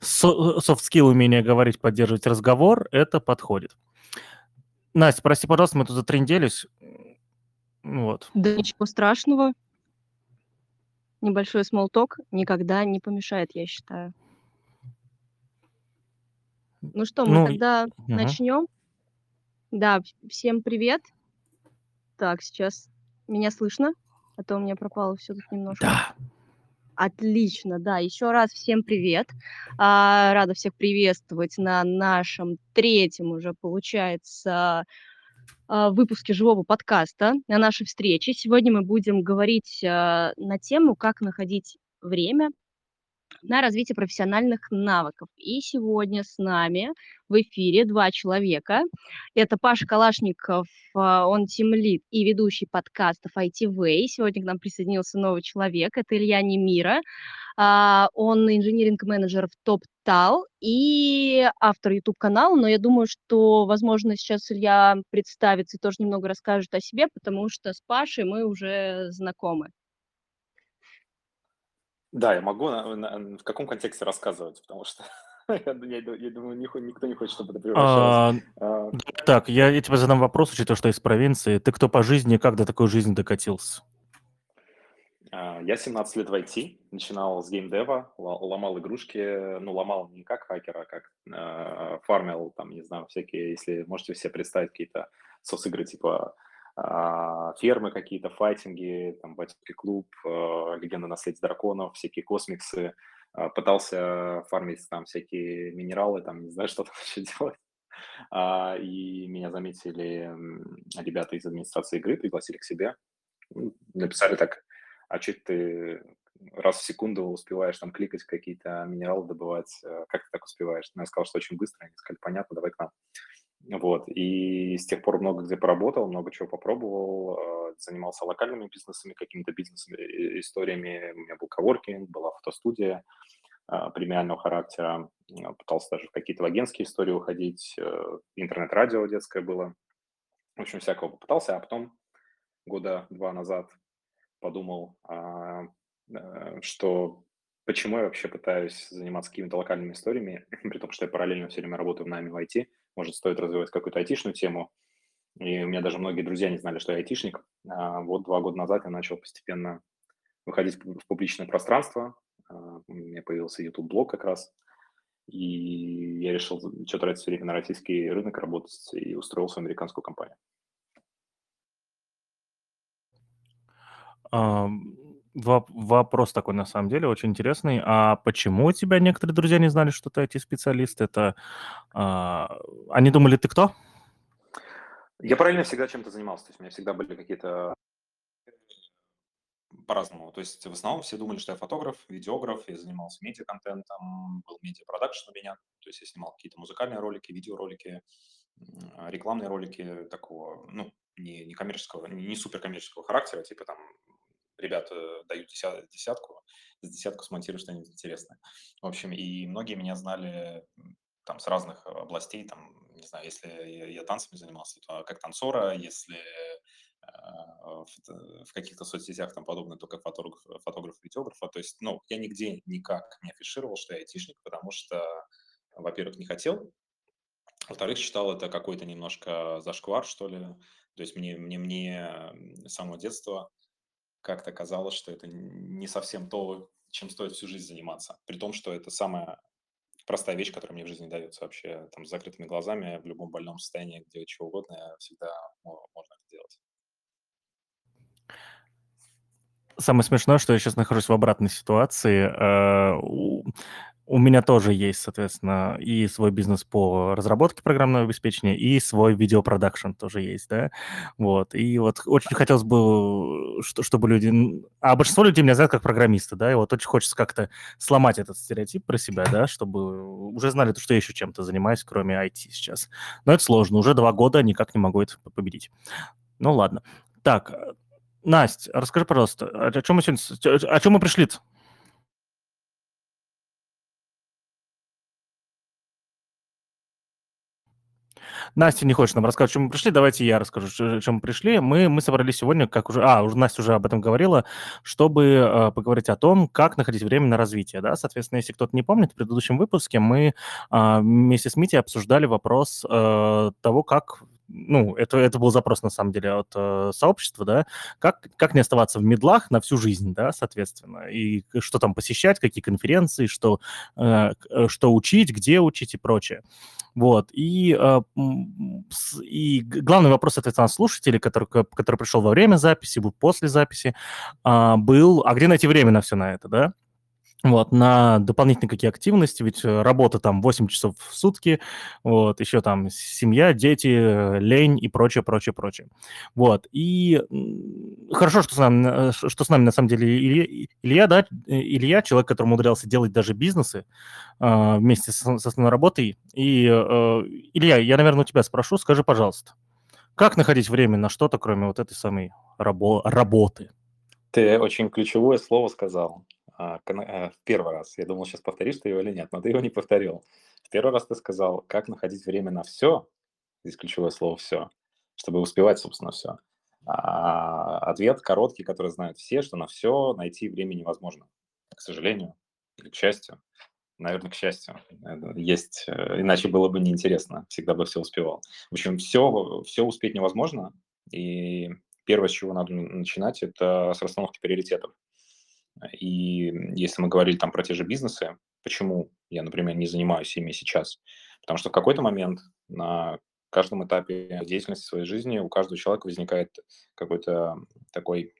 софт-скилл, умение говорить, поддерживать разговор, это подходит. Настя, прости, пожалуйста, мы тут затренделись. Вот. Да ничего страшного. Небольшой small talk никогда не помешает, я считаю. Ну что, мы Ну, тогда мгм. начнем. Да, всем привет. Так, сейчас меня слышно, а то у меня пропало все тут немножко. Да. Отлично, да. Еще раз всем привет. А, рада всех приветствовать на нашем третьем уже, получается, а, выпуске живого подкаста, на нашей встрече. Сегодня мы будем говорить а, на тему, как находить время на развитие профессиональных навыков. И сегодня с нами в эфире два человека. Это Паша Калашников, а, он тимлид и ведущий подкастов IT Way. Сегодня к нам присоединился новый человек, это Илья Немира. А, Он инжиниринг-менеджер в TopTal и автор YouTube-канала, но я думаю, что, возможно, сейчас Илья представится и тоже немного расскажет о себе, потому что с Пашей мы уже знакомы. Да, я могу на- на- в каком контексте рассказывать, потому что я, я я думаю, никто не хочет, чтобы это превращалось. А, а, Так, я, я тебе задам вопрос, учитывая, что из провинции. Ты кто по жизни, как до такой жизни докатился? а, Я 17 лет в IT, начинал с геймдева, ломал игрушки, ну, ломал не как хакер, а как э, фармил, там, не знаю, всякие, если можете себе представить какие-то сос-игры типа фермы какие-то, файтинги, там, бойцовский клуб, э, легенда наследия драконов, всякие космиксы, А, пытался фармить там всякие минералы, там, не знаю, что там еще делать. А, И меня заметили ребята из администрации игры, пригласили к себе, написали так, а что ты раз в секунду успеваешь там кликать какие-то минералы добывать, э, как ты так успеваешь? Ну, я сказал, что очень быстро, они сказали, понятно, давай к нам. Вот, и с тех пор много где поработал, много чего попробовал, э, занимался локальными бизнесами, какими-то бизнес-историями, у меня был коворкинг, была фотостудия э, премиального характера, Э, пытался даже в какие-то агентские истории уходить, э, интернет-радио детское было, в общем, всякого попытался, а потом года два назад подумал, а, э, что почему я вообще пытаюсь заниматься какими-то локальными историями, при том, что я параллельно все время работаю в найме в IT, может, стоит развивать какую-то айтишную тему, и у меня даже многие друзья не знали, что я айтишник. А вот два года назад я начал постепенно выходить в пуб- в публичное пространство, а, у меня появился YouTube-блог как раз, и я решил что тратить время на российский рынок работать и устроился в американскую компанию. Вопрос такой, на самом деле, очень интересный. А почему у тебя некоторые друзья не знали, что ты IT-специалист? Это а, они думали, ты кто? Я параллельно всегда чем-то занимался, то есть у меня всегда были какие-то по-разному. То есть в основном все думали, что я фотограф, видеограф, я занимался медиа-контентом, был медиа-продакшн у меня, то есть я снимал какие-то музыкальные ролики, видеоролики, рекламные ролики такого, ну, не, не коммерческого, не суперкоммерческого характера, типа там ребята дают деся- десятку, десятку смонтируют что-нибудь интересное. В общем, и многие меня знали там с разных областей, там, не знаю, если я, танцами занимался, то как танцора, если э, в, каких-то соцсетях там подобное, то как фотограф, фотограф видеографа. То есть, ну, я нигде никак не афишировал, что я айтишник, потому что, во-первых, не хотел, во-вторых, считал это какой-то немножко зашквар, что ли. То есть мне, мне, мне с самого детства как-то казалось, что это не совсем то, чем стоит всю жизнь заниматься. При том, что это самая простая вещь, которая мне в жизни дается вообще там с закрытыми глазами, в любом больном состоянии, где чего угодно, всегда мо- можно это делать. Самое смешное, что я сейчас нахожусь в обратной ситуации. Э, У меня тоже есть, соответственно, и свой бизнес по разработке программного обеспечения, и свой видеопродакшн тоже есть, да. Вот. И вот очень хотелось бы, что- чтобы люди... А большинство людей меня знают как программиста, да, и вот очень хочется как-то сломать этот стереотип про себя, да, чтобы уже знали, что я еще чем-то занимаюсь, кроме IT сейчас. Но это сложно. Уже два года никак не могу это победить. Ну ладно. Так, э, Настя, расскажи, пожалуйста, о, чем мы сегодня, о чем мы пришли -то? Настя не хочет нам рассказать, чем мы пришли. Давайте я расскажу, чем мы пришли. Мы, мы собрались сегодня, как уже... А, уже Настя уже об этом говорила, чтобы э, поговорить о том, как находить время на развитие. Да? Соответственно, если кто-то не помнит, в предыдущем выпуске мы э, вместе с Мити обсуждали вопрос э, того, как ну, это, это был запрос, на самом деле, от э, сообщества, да, как, как не оставаться в медлах на всю жизнь, да, соответственно, и что там посещать, какие конференции, что, э, что учить, где учить и прочее. Вот, и, э, и главный вопрос, соответственно, слушателей, который, который пришел во время записи, после записи, э, был, а где найти время на все на это, да? Вот, на дополнительные какие активности, ведь э, работа там 8 часов в сутки, вот, еще там семья, дети, лень и прочее, прочее, прочее. Вот, и хорошо, что с нами, э, что с нами на самом деле Илья, Илья да, Илья, человек, который умудрялся делать даже бизнесы э, вместе с, с основной работой. И, э, Илья, я, наверное, у тебя спрошу, скажи, пожалуйста, как находить время на что-то, кроме вот этой самой рабо- работы? Ты очень ключевое слово сказал в первый раз. Я думал, сейчас повторишь ты его или нет, но ты его не повторил. В первый раз ты сказал, как находить время на все, здесь ключевое слово «все», чтобы успевать, собственно, все. А ответ короткий, который знают все, что на все найти время невозможно. К сожалению или к счастью. Наверное, к счастью. Есть, э, иначе было бы неинтересно, всегда бы все успевал. В общем, все, все успеть невозможно, и первое, с чего надо начинать, это с расстановки приоритетов. И если мы говорили там про те же бизнесы, почему я, например, не занимаюсь ими сейчас? Потому что в какой-то момент на каждом этапе деятельности своей жизни у каждого человека возникает какой-то такой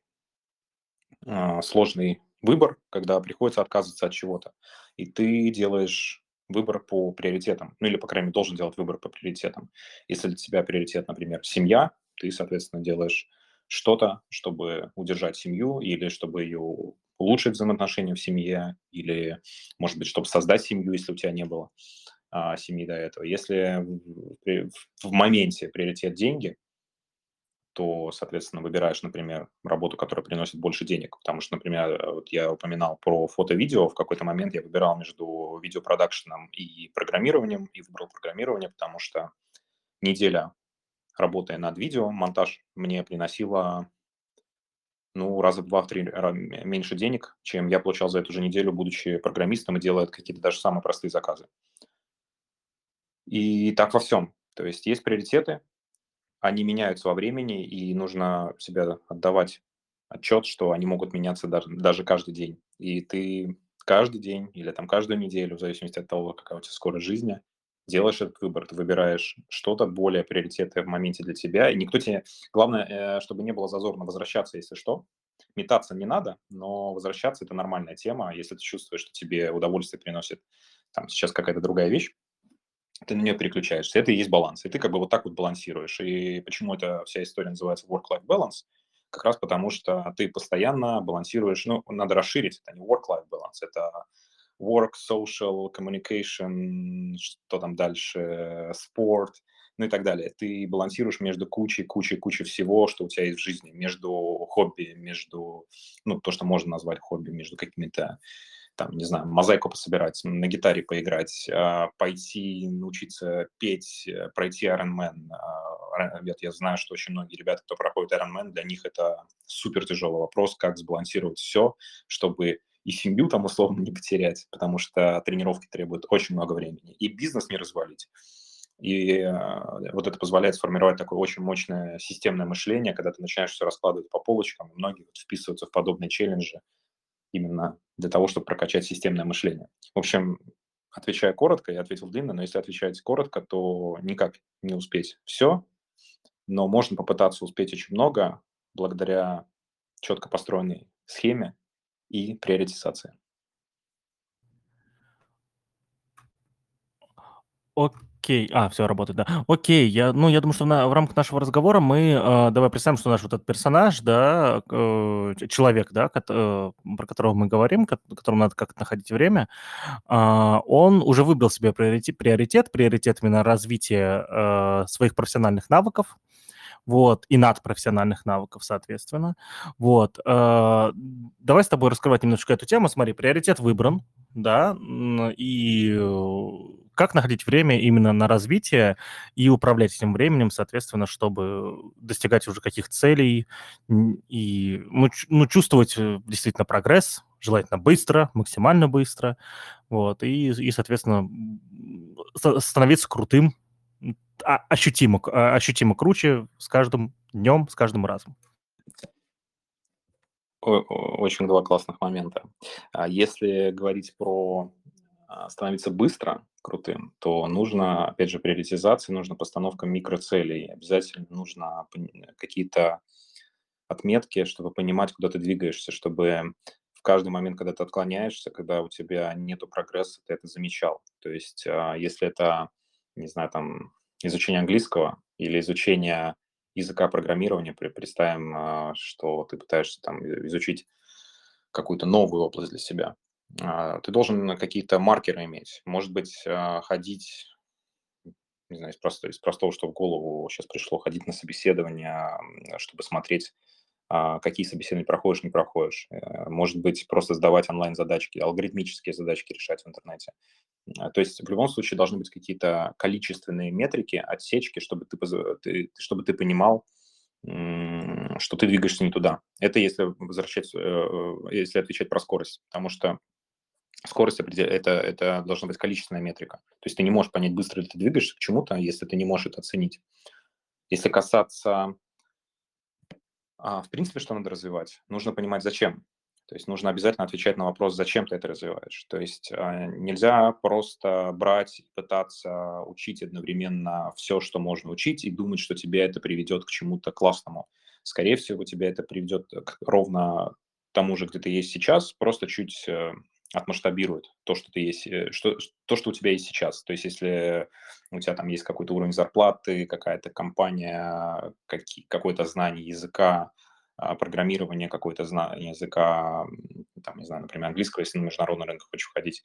э, сложный выбор, когда приходится отказываться от чего-то. И ты делаешь выбор по приоритетам, ну или, по крайней мере, должен делать выбор по приоритетам. Если для тебя приоритет, например, семья, ты, соответственно, делаешь что-то, чтобы удержать семью или чтобы ее улучшить взаимоотношения в семье, или, может быть, чтобы создать семью, если у тебя не было а, семьи до этого. Если в, моменте приоритет деньги, то, соответственно, выбираешь, например, работу, которая приносит больше денег. Потому что, например, вот я упоминал про фото-видео, в какой-то момент я выбирал между видеопродакшеном и программированием, и выбрал программирование, потому что неделя работая над видео, монтаж мне приносила ну, раза в два-три меньше денег, чем я получал за эту же неделю, будучи программистом и делая какие-то даже самые простые заказы. И так во всем. То есть есть приоритеты, они меняются во времени, и нужно себя отдавать отчет, что они могут меняться даже, каждый день. И ты каждый день или там каждую неделю, в зависимости от того, какая у тебя скорость жизни, делаешь этот выбор, ты выбираешь что-то более приоритетное в моменте для тебя, и никто тебе... Главное, э, чтобы не было зазорно возвращаться, если что. Метаться не надо, но возвращаться – это нормальная тема. Если ты чувствуешь, что тебе удовольствие приносит там сейчас какая-то другая вещь, ты на нее переключаешься. Это и есть баланс. И ты как бы вот так вот балансируешь. И почему эта вся история называется work-life balance? Как раз потому, что ты постоянно балансируешь, ну, надо расширить, это не work-life balance, это work, social, communication, что там дальше, спорт, ну и так далее. Ты балансируешь между кучей, кучей, кучей всего, что у тебя есть в жизни, между хобби, между, ну, то, что можно назвать хобби, между какими-то там, не знаю, мозаику пособирать, на гитаре поиграть, а, пойти научиться петь, э, пройти Ironman. А, я знаю, что очень многие ребята, кто проходит Ironman, для них это супер тяжелый вопрос, как сбалансировать все, чтобы и семью там условно не потерять, потому что тренировки требуют очень много времени, и бизнес не развалить. И э, вот это позволяет сформировать такое очень мощное системное мышление, когда ты начинаешь все раскладывать по полочкам, и многие вот вписываются в подобные челленджи именно для того, чтобы прокачать системное мышление. В общем, отвечая коротко, я ответил длинно, но если отвечать коротко, то никак не успеть все, но можно попытаться успеть очень много благодаря четко построенной схеме, и приоритизация. Окей, а, все работает, да. Окей, я, ну, я думаю, что на, в рамках нашего разговора мы, э, давай представим, что наш вот этот персонаж, да, э, человек, да, ко- э, про которого мы говорим, ко- которому надо как-то находить время, э, он уже выбрал себе приоритет, приоритет, приоритет именно развития э, своих профессиональных навыков, вот, и надпрофессиональных навыков, соответственно. Вот. Э, давай с тобой раскрывать немножечко эту тему. Смотри, приоритет выбран, да, и как находить время именно на развитие и управлять этим временем, соответственно, чтобы достигать уже каких целей и ну, ну, чувствовать э, действительно прогресс, желательно быстро, максимально быстро, вот, и, и соответственно, становиться крутым, ощутимо, а, ощутимо круче с каждым днем, с каждым разом. Очень два классных момента. А если говорить про а, становиться быстро крутым, то нужно, опять же, приоритизация, нужна постановка микроцелей. Обязательно нужно какие-то отметки, чтобы понимать, куда ты двигаешься, чтобы в каждый момент, когда ты отклоняешься, когда у тебя нет прогресса, ты это замечал. То есть а, если это, не знаю, там, изучение английского или изучение языка программирования, представим, а, что ты пытаешься там изучить какую-то новую область для себя, а, ты должен какие-то маркеры иметь. Может быть, а, ходить, не знаю, из, просто, из простого, что в голову сейчас пришло, ходить на собеседование, чтобы смотреть, какие собеседования проходишь, не проходишь. Э, может быть, просто сдавать онлайн-задачки, алгоритмические задачки решать в интернете. То есть в любом случае должны быть какие-то количественные метрики, отсечки, чтобы ты, чтобы ты понимал, что ты двигаешься не туда. Это если возвращать, э, э, если отвечать про скорость, потому что скорость это, это должна быть количественная метрика. То есть ты не можешь понять, быстро ли ты двигаешься к чему-то, если ты не можешь это оценить. Если касаться, а, в принципе, что надо развивать, нужно понимать, зачем. То есть нужно обязательно отвечать на вопрос, зачем ты это развиваешь. То есть э, нельзя просто брать и пытаться учить одновременно все, что можно учить, и думать, что тебе это приведет к чему-то классному. Скорее всего, тебя это приведет к ровно тому же, где ты есть сейчас, просто чуть э, отмасштабирует то, что ты есть, э, что, то, что у тебя есть сейчас. То есть, если у тебя там есть какой-то уровень зарплаты, какая-то компания, какие, какое-то знание языка, а, программирование, какое-то знание языка, там, не знаю, например, английского, если на международный рынок хочешь входить.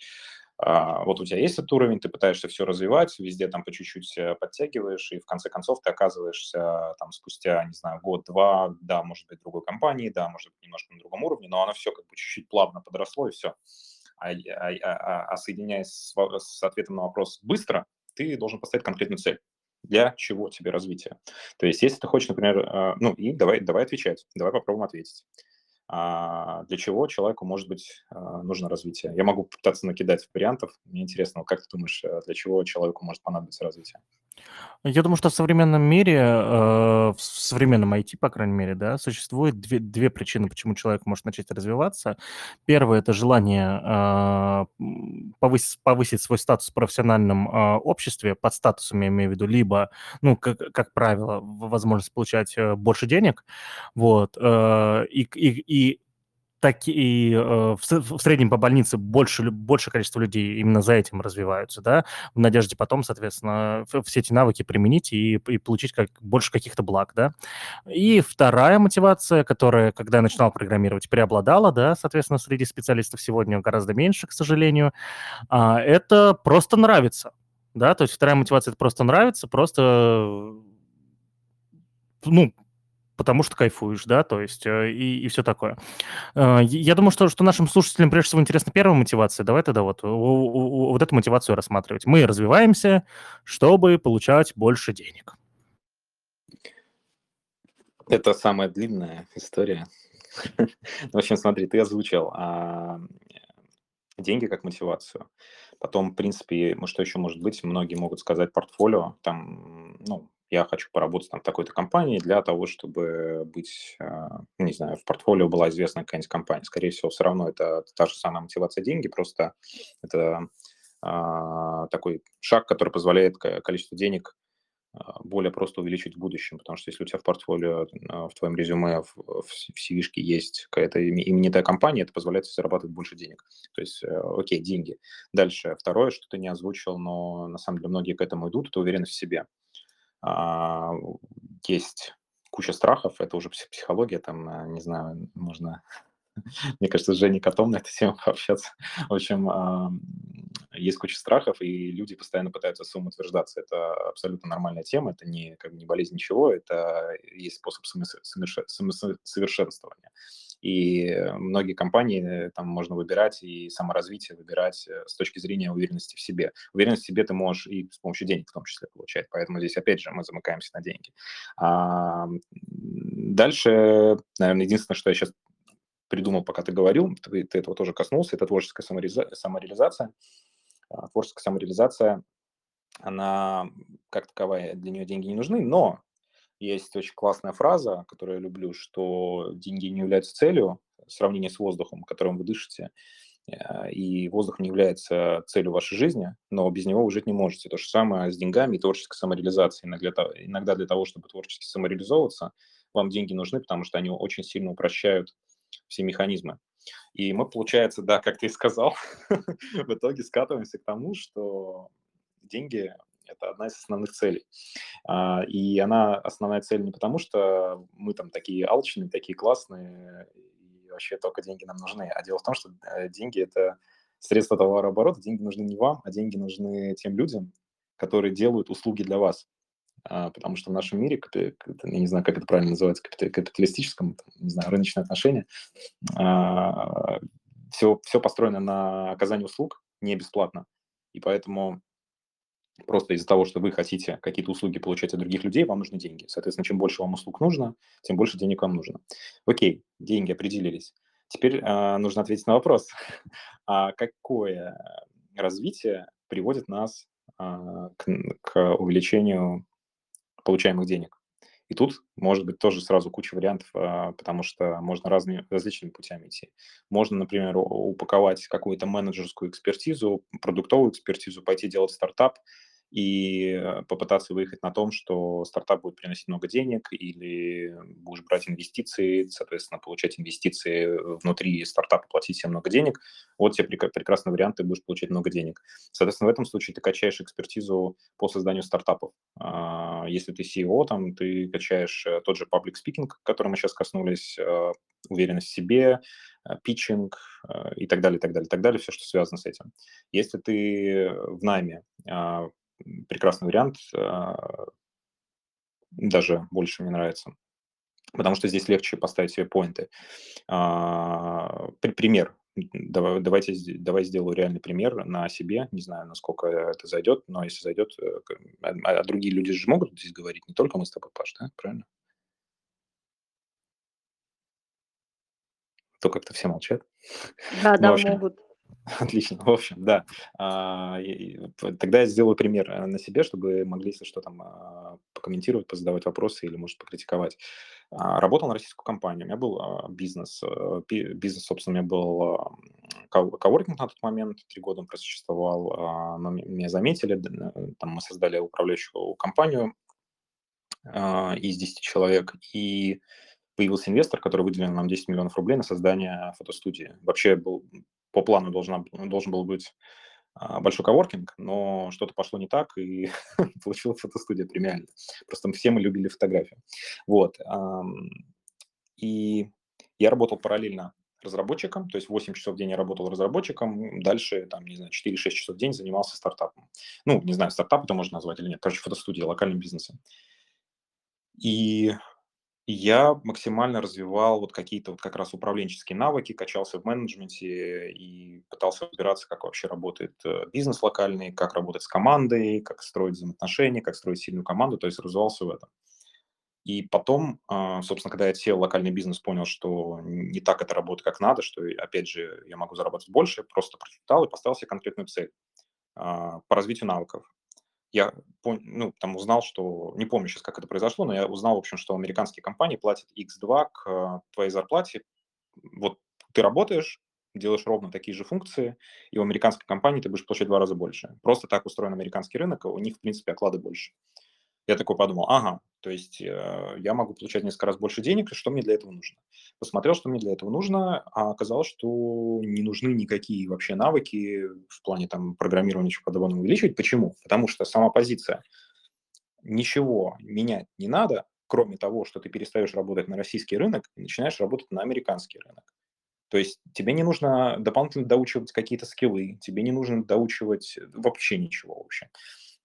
А, вот у тебя есть этот уровень, ты пытаешься все развивать, везде там по чуть-чуть э, подтягиваешь, и в конце концов ты оказываешься там спустя, не знаю, год-два, да, может быть, другой компании, да, может быть, немножко на другом уровне, но оно все как бы чуть-чуть плавно подросло, и все. А, а, а, а соединяясь с, с ответом на вопрос быстро, ты должен поставить конкретную цель для чего тебе развитие. То есть, если ты хочешь, например, э, ну и давай, давай отвечать, давай попробуем ответить. А для чего человеку, может быть, э, нужно развитие? Я могу попытаться накидать вариантов. Мне интересно, как ты думаешь, э, для чего человеку может понадобиться развитие? Я думаю, что в современном мире, э, в современном IT, по крайней мере, да, существует две, две причины, почему человек может начать развиваться. Первое– это желание э, повысить, повысить свой статус в профессиональном э, обществе, под статусом я имею в виду, либо, ну, как, как правило, возможность получать э, больше денег, вот, э, и, и, и так и э, в, среднем по больнице больше, больше количество людей именно за этим развиваются, да, в надежде потом, соответственно, все эти навыки применить и, и получить как, больше каких-то благ, да. И вторая мотивация, которая, когда я начинал программировать, преобладала, да, соответственно, среди специалистов сегодня гораздо меньше, к сожалению, а, это просто нравится, да, то есть вторая мотивация – это просто нравится, просто ну, потому что кайфуешь, да, то есть э, и, и все такое. Э, я думаю, что, что нашим слушателям прежде всего интересна первая мотивация. Давай тогда вот, вот эту мотивацию рассматривать. Мы развиваемся, чтобы получать больше денег. Это самая длинная история. В общем, смотри, ты озвучил а, деньги как мотивацию. Потом, в принципе, что еще может быть? Многие могут сказать портфолио. Там, ну, я хочу поработать там в такой-то компании для того, чтобы быть, а, не знаю, в портфолио была известна какая-нибудь компания. Скорее всего, все равно это та же самая мотивация деньги, просто это а, такой шаг, который позволяет количество денег а, более просто увеличить в будущем, потому что если у тебя в портфолио, в твоем резюме, в, в cv есть какая-то именитая компания, это позволяет зарабатывать больше денег. То есть, э, окей, деньги. Дальше, второе, что ты не озвучил, но на самом деле многие к этому идут, это уверенность в себе. А, есть куча страхов, это уже психология, там, а, не знаю, можно, мне кажется, с Женей Котом на эту тему пообщаться. В общем, а, есть куча страхов, и люди постоянно пытаются самоутверждаться. Это абсолютно нормальная тема, это не, как бы, не болезнь ничего, это есть способ самосовершенствования. И многие компании там можно выбирать и саморазвитие выбирать с точки зрения уверенности в себе. Уверенность в себе ты можешь и с помощью денег в том числе получать. Поэтому здесь, опять же, мы замыкаемся на деньги. А дальше, наверное, единственное, что я сейчас придумал, пока ты говорил, ты, ты этого тоже коснулся, это творческая самореализация. А, творческая самореализация, она как таковая, для нее деньги не нужны, но есть очень классная фраза, которую я люблю, что деньги не являются целью в сравнении с воздухом, которым вы дышите, э, и воздух не является целью вашей жизни, но без него вы жить не можете. То же самое с деньгами и творческой самореализацией. Иногда, для того, чтобы творчески самореализовываться, вам деньги нужны, потому что они очень сильно упрощают все механизмы. И мы, получается, да, как ты и сказал, в итоге скатываемся к тому, что деньги – это одна из основных целей. А, и она основная цель не потому, что мы там такие алчные, такие классные, и вообще только деньги нам нужны, а дело в том, что э, деньги – это средство товарооборота, деньги нужны не вам, а деньги нужны тем людям, которые делают услуги для вас. А, потому что в нашем мире, я не знаю, как это правильно называется, капиталистическом, не знаю, рыночные отношения, все, все построено на оказании услуг не бесплатно. И поэтому просто из-за того, что вы хотите какие-то услуги получать от других людей, вам нужны деньги. Соответственно, чем больше вам услуг нужно, тем больше денег вам нужно. Окей, деньги определились. Теперь э, нужно ответить на вопрос, а какое развитие приводит нас э, к, к увеличению получаемых денег. И тут может быть тоже сразу куча вариантов, а, потому что можно разными, различными путями идти. Можно, например, упаковать какую-то менеджерскую экспертизу, продуктовую экспертизу, пойти делать стартап, и э, попытаться выехать на том, что стартап будет приносить много денег, или будешь брать инвестиции, соответственно, получать инвестиции внутри стартапа, платить себе много денег. Вот тебе прекрасный вариант, ты будешь получать много денег. Соответственно, в этом случае ты качаешь экспертизу по созданию стартапов. А, если ты CEO, там, ты качаешь э, тот же public speaking, который мы сейчас коснулись, э, уверенность в себе, питчинг и так далее, и так далее, и так далее, все, что связано с этим. Если ты в найме, а, прекрасный вариант, а, даже больше мне нравится, потому что здесь легче поставить себе поинты. А, пример. Давай, давайте, давай сделаю реальный пример на себе. Не знаю, насколько это зайдет, но если зайдет, э, а, а другие люди же могут здесь говорить, не только мы с тобой, Паш, да? Правильно? То как-то все молчат. Да, ну, да, могут. Отлично. В общем, да. А, тогда я сделаю пример э, на себе, чтобы могли, если что, там а, покомментировать, позадавать вопросы или, может, покритиковать. А, работал на российскую компанию. У меня был бизнес. Э, бизнес, собственно, у меня был коворкинг на тот момент. Три года он просуществовал. Но меня заметили. Э, там мы создали управляющую компанию из 10 человек. И появился инвестор, который выделил нам 10 миллионов рублей на создание фотостудии. Вообще был по плану должна, должен был быть а, большой коворкинг, но что-то пошло не так, и получилась фотостудия премиальная. Просто все мы любили фотографию. Вот. И я работал параллельно разработчиком, то есть 8 часов в день я работал разработчиком, дальше, там, не знаю, 4-6 часов в день занимался стартапом. Ну, не знаю, стартап это можно назвать или нет, короче, фотостудия, локальным бизнесом. И я максимально развивал вот какие-то вот как раз управленческие навыки, качался в менеджменте и пытался разбираться, как вообще работает э, бизнес локальный, как работать с командой, как строить взаимоотношения, как строить сильную команду, то есть развивался в этом. И потом, а, собственно, когда я сел локальный бизнес, понял, что не так это работает, как надо, что, опять же, я могу зарабатывать больше, просто прочитал и поставил себе конкретную цель а, по развитию навыков я ну, там узнал, что, не помню сейчас, как это произошло, но я узнал, в общем, что американские компании платят X2 к э, твоей зарплате. Вот ты работаешь, делаешь ровно такие же функции, и у американской компании ты будешь получать в два раза больше. Просто так устроен американский рынок, у них, в принципе, оклады больше. Я такой подумал, ага, то есть э, я могу получать несколько раз больше денег, что мне для этого нужно? Посмотрел, что мне для этого нужно, а оказалось, что не нужны никакие вообще навыки в плане там программирования чего подобного увеличивать. Почему? Потому что сама позиция ничего менять не надо, кроме того, что ты перестаешь работать на российский рынок и начинаешь работать на американский рынок. То есть тебе не нужно дополнительно доучивать какие-то скиллы, тебе не нужно доучивать вообще ничего вообще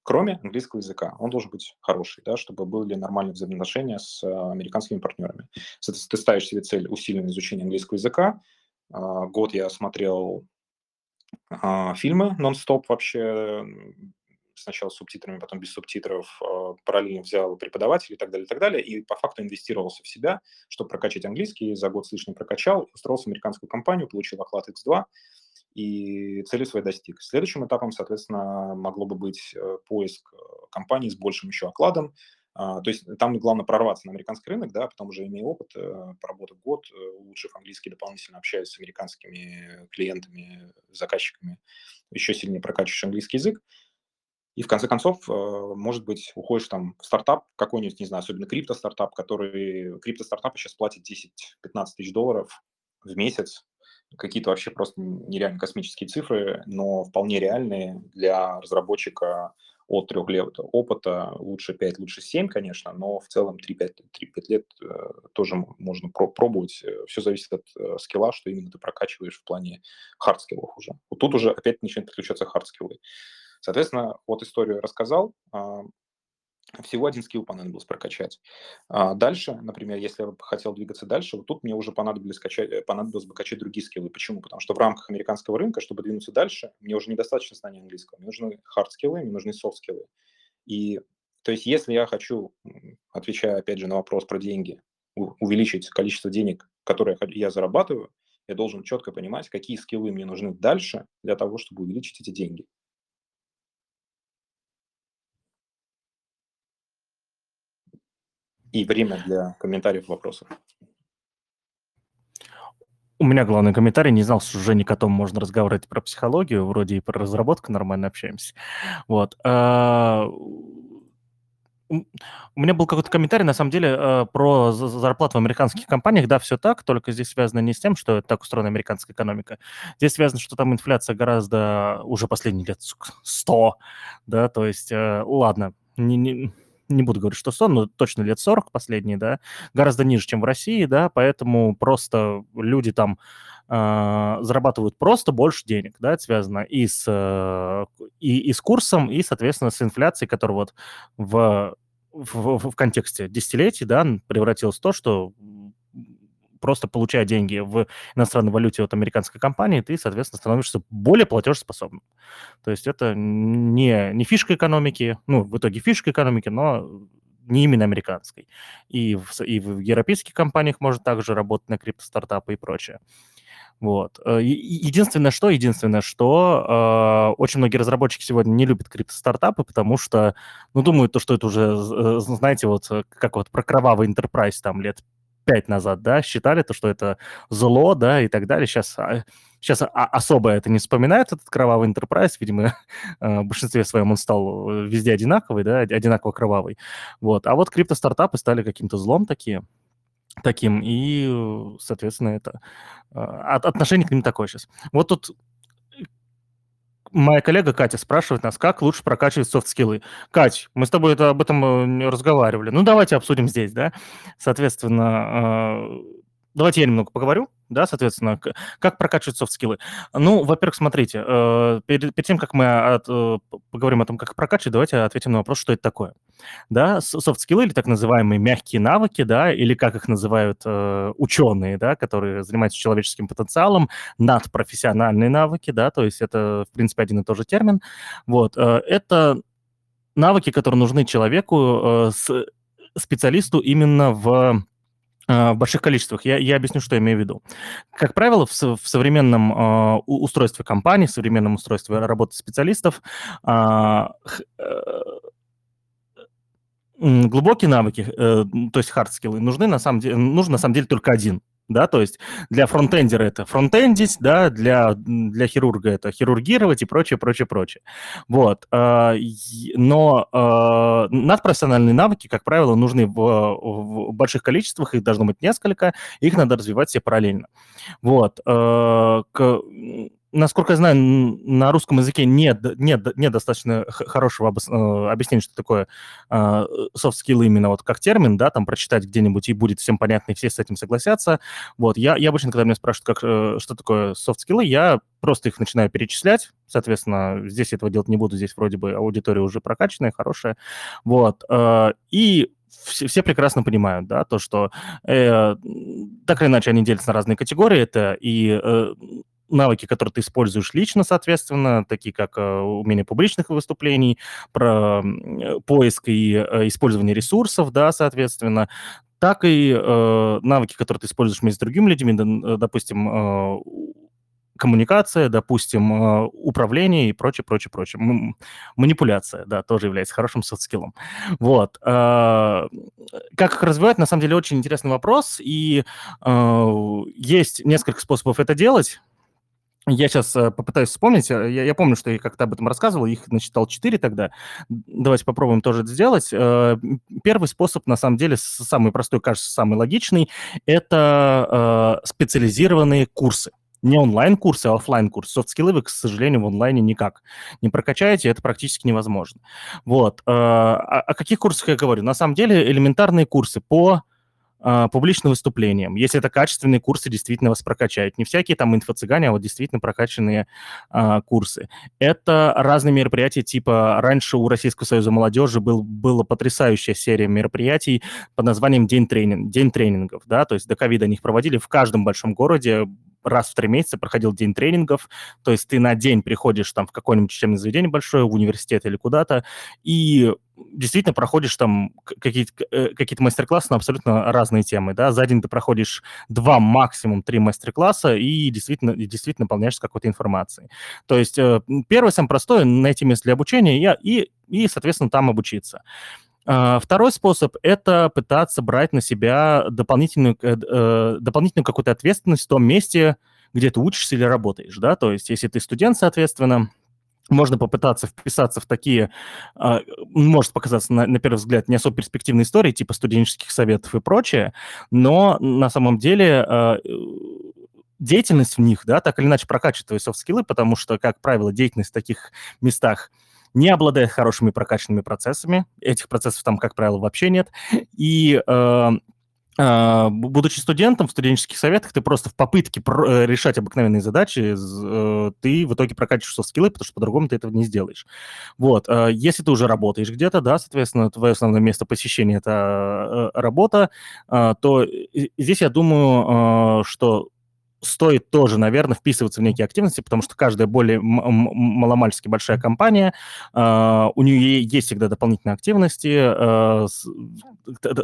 кроме английского языка. Он должен быть хороший, да, чтобы были нормальные взаимоотношения с американскими партнерами. Ты ставишь себе цель усиленное изучение английского языка. Год я смотрел фильмы нон-стоп вообще, сначала с субтитрами, потом без субтитров, а, параллельно взял преподавателей и так далее, и так далее, и по факту инвестировался в себя, чтобы прокачать английский, за год с лишним прокачал, устроился в американскую компанию, получил оклад X2, и цели свои достиг. Следующим этапом, соответственно, могло бы быть э, поиск э, компании с большим еще окладом, а, то есть там главное прорваться на американский рынок, да, потом уже имея опыт, э, поработав год, улучшив английский, дополнительно общаясь с американскими клиентами, заказчиками, еще сильнее прокачиваешь английский язык, и в конце концов, может быть, уходишь там в стартап какой-нибудь, не знаю, особенно крипто-стартап, который... Крипто-стартапы сейчас платят 10-15 тысяч долларов в месяц. Какие-то вообще просто нереально космические цифры, но вполне реальные для разработчика от трех лет опыта, лучше 5, лучше 7, конечно, но в целом 3-5 лет э, тоже можно пробовать. Все зависит от э, скилла, что именно ты прокачиваешь в плане хард-скиллов уже. Вот тут уже опять начинают подключаться хард-скиллы. Соответственно, вот историю рассказал, всего один скилл понадобилось прокачать. А дальше, например, если я бы хотел двигаться дальше, вот тут мне уже понадобилось, качать, э, понадобилось бы качать другие скиллы. Почему? Потому что в рамках американского рынка, чтобы двинуться дальше, мне уже недостаточно знания английского. Мне нужны хард-скиллы, мне нужны софт-скиллы. И то есть если я хочу, отвечая опять же на вопрос про деньги, увеличить количество денег, которые я зарабатываю, я должен четко понимать, какие скиллы мне нужны дальше для того, чтобы увеличить эти деньги. И время для комментариев, вопросов. У меня главный комментарий. Не знал, что уже не котом можно разговаривать про психологию. Вроде и про разработку нормально общаемся. Вот. А, у меня был какой-то комментарий, на самом деле, э, про зарплату в американских компаниях. Да, все так, только здесь связано не с тем, что так устроена американская экономика. Здесь связано, что там инфляция гораздо уже последние лет 100, да, то есть, э, ладно, не, не, не буду говорить, что 100, но точно лет 40 последние, да, гораздо ниже, чем в России, да, поэтому просто люди там э, зарабатывают просто больше денег, да, это связано и с, э, и, и с курсом, и, соответственно, с инфляцией, которая вот в, в, в контексте десятилетий, да, превратилась в то, что просто получая деньги в иностранной валюте от американской компании, ты, соответственно, становишься более платежеспособным. То есть это не, не фишка экономики, ну, в итоге фишка экономики, но не именно американской. И в, и в европейских компаниях можно также работать на криптостартапы и прочее. Вот. Э, единственное, что, единственное, что э, очень многие разработчики сегодня не любят криптостартапы, потому что, ну, думают, то, что это уже, э, знаете, вот как вот про кровавый enterprise там лет пять назад, да, считали то, что это зло, да, и так далее. Сейчас, сейчас а, особо это не вспоминают, этот кровавый Enterprise, видимо, в большинстве своем он стал э, везде одинаковый, да, одинаково кровавый. Вот. А вот криптостартапы стали каким-то злом такие, таким, и, соответственно, это а, отношение к ним такое сейчас. Вот тут моя коллега Катя спрашивает нас, как лучше прокачивать софт-скиллы. Кать, мы с тобой это, об этом э, разговаривали. Ну, давайте обсудим здесь, да. Соответственно, э, давайте я немного поговорю да, соответственно, как прокачивать софт-скиллы? Ну, во-первых, смотрите, э, перед, перед тем, как мы от, э, поговорим о том, как прокачивать, давайте ответим на вопрос, что это такое. Да, софт-скиллы или так называемые мягкие навыки, да, или как их называют э, ученые, да, которые занимаются человеческим потенциалом, надпрофессиональные навыки, да, то есть это, в принципе, один и тот же термин. Вот, это навыки, которые нужны человеку, специалисту именно в в больших количествах. Я, я объясню, что я имею в виду. Как правило, в, в современном э, устройстве компании, в современном устройстве работы специалистов э, э, глубокие навыки, э, то есть хардскиллы, нужны на самом деле, нужен на самом деле только один да, то есть для фронтендера это фронтендить, да, для, для хирурга это хирургировать и прочее, прочее, прочее. Вот. А, но а, надпрофессиональные навыки, как правило, нужны в, в больших количествах, их должно быть несколько, их надо развивать все параллельно. Вот. А, к, насколько я знаю, на русском языке нет, нет, нет достаточно хорошего э, объяснения, что такое софт-скиллы именно вот как термин, да, там прочитать где-нибудь и будет всем понятно, и все с этим согласятся. Вот, я, я обычно, когда меня спрашивают, как, э, что такое софт-скиллы, я просто их начинаю перечислять, соответственно, здесь этого делать не буду, здесь вроде бы аудитория уже прокачанная, хорошая, вот, э, и все, все прекрасно понимают, да, то, что э, так или иначе они делятся на разные категории, это и э, навыки, которые ты используешь лично, соответственно, такие как э, умение публичных выступлений, про э, поиск и э, использование ресурсов, да, соответственно, так и э, навыки, которые ты используешь вместе с другими людьми, допустим, э, коммуникация, допустим, управление и прочее, прочее, прочее. Манипуляция, да, тоже является хорошим софт-скиллом. Вот. Как их развивать, на самом деле, очень интересный вопрос, и есть несколько способов это делать. Я сейчас э, попытаюсь вспомнить. Э, я, я помню, что я как-то об этом рассказывал. Их насчитал четыре тогда. Давайте попробуем тоже это сделать. Э, первый способ, на самом деле, самый простой, кажется, самый логичный, это специализированные курсы. Не онлайн-курсы, а офлайн-курсы. Софт-скиллы вы, к сожалению, в онлайне никак не прокачаете, это практически невозможно. Вот. О, о каких курсах я говорю? На самом деле элементарные курсы по а, публичным выступлением. Если это качественные курсы, действительно вас прокачают. Не всякие там инфо-цыгане, а вот действительно прокачанные а, курсы. Это разные мероприятия, типа раньше у Российского союза молодежи был, была потрясающая серия мероприятий под названием День, тренинг, День тренингов, да, то есть до ковида они их проводили в каждом большом городе, раз в три месяца проходил день тренингов, то есть ты на день приходишь там в какое-нибудь учебное заведение большое, в университет или куда-то, и действительно проходишь там какие-то э, какие мастер-классы на абсолютно разные темы, да, за день ты проходишь два, максимум три мастер-класса и действительно, действительно наполняешься какой-то информацией. То есть э, первое, самое простое, найти место для обучения и, и, и соответственно, там обучиться. А, второй способ – это пытаться брать на себя дополнительную, э, дополнительную какую-то ответственность в том месте, где ты учишься или работаешь, да, то есть если ты студент, соответственно, можно попытаться вписаться в такие, а, может показаться на, на первый взгляд не особо перспективные истории, типа студенческих советов и прочее, но на самом деле а, деятельность в них, да, так или иначе прокачивает твои софт-скиллы, потому что, как правило, деятельность в таких местах не обладает хорошими прокачанными процессами, этих процессов там, как правило, вообще нет, и а, будучи студентом в студенческих советах, ты просто в попытке э, решать обыкновенные задачи, э, ты в итоге прокачиваешь скиллы, потому что по-другому ты этого не сделаешь. Вот. А, если ты уже работаешь где-то, да, соответственно, твое основное место посещения – это э, работа, а, то здесь я думаю, что стоит тоже, наверное, вписываться в некие активности, потому что каждая более маломальски большая компания, э, у нее есть всегда дополнительные активности, с,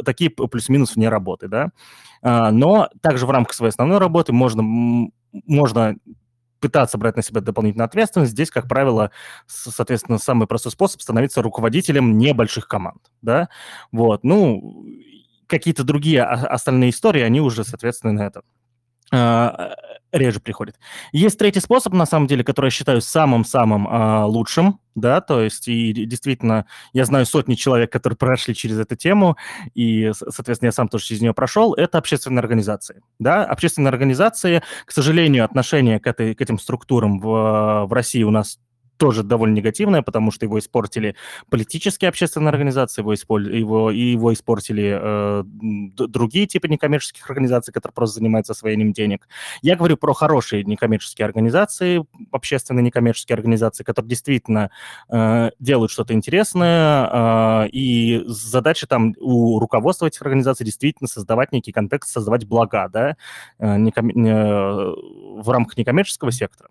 такие плюс-минус вне работы, да. Э, но также в рамках своей основной работы можно, можно пытаться брать на себя дополнительную ответственность. Здесь, как правило, соответственно, самый простой способ становиться руководителем небольших команд, да. Вот, ну, какие-то другие остальные истории, они уже, соответственно, на это а, реже приходит. Есть третий способ, на самом деле, который я считаю самым-самым а, лучшим, да, то есть и действительно я знаю сотни человек, которые прошли через эту тему, и, соответственно, я сам тоже через нее прошел, это общественные организации, да, общественные организации, к сожалению, отношение к, этой, к этим структурам в, в России у нас тоже довольно негативное, потому что его испортили политические общественные организации, его, исполь... его... его испортили э, другие типы некоммерческих организаций, которые просто занимаются освоением денег. Я говорю про хорошие некоммерческие организации, общественные некоммерческие организации, которые действительно э, делают что-то интересное, э, и задача там у руководства этих организаций действительно создавать некий контекст, создавать блага, да, э, неком... э, в рамках некоммерческого сектора.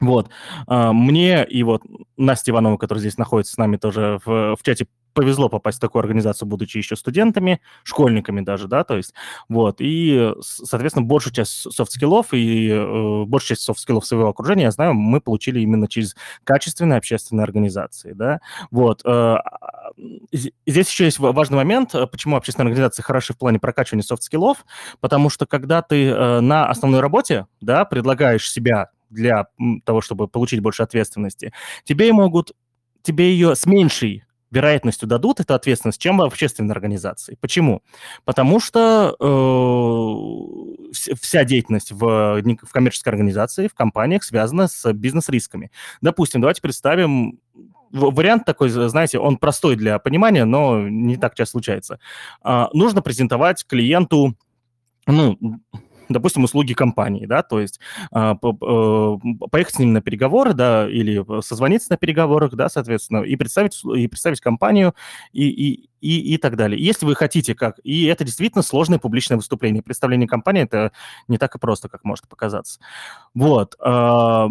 Вот. А, мне и вот Настя Иванова, которая здесь находится с нами тоже в, в чате, повезло попасть в такую организацию, будучи еще студентами, школьниками даже, да, то есть, вот, и, соответственно, большую часть софт-скиллов и э, большую часть софт-скиллов своего окружения, я знаю, мы получили именно через качественные общественные организации, да, вот. Э, здесь еще есть важный момент, почему общественные организации хороши в плане прокачивания софт-скиллов, потому что когда ты э, на основной работе, да, предлагаешь себя для того, чтобы получить больше ответственности, тебе могут, тебе ее с меньшей вероятностью дадут эту ответственность, чем в общественной организации. Почему? Потому что э, вся деятельность в, в коммерческой организации, в компаниях связана с бизнес-рисками. Допустим, давайте представим вариант такой, знаете, он простой для понимания, но не так часто случается. А, нужно презентовать клиенту ну, допустим, услуги компании, да, то есть э, поехать с ним на переговоры, да, или созвониться на переговорах, да, соответственно, и представить, и представить компанию и, и, и, и так далее. Если вы хотите как... И это действительно сложное публичное выступление. Представление компании – это не так и просто, как может показаться. Вот. Э,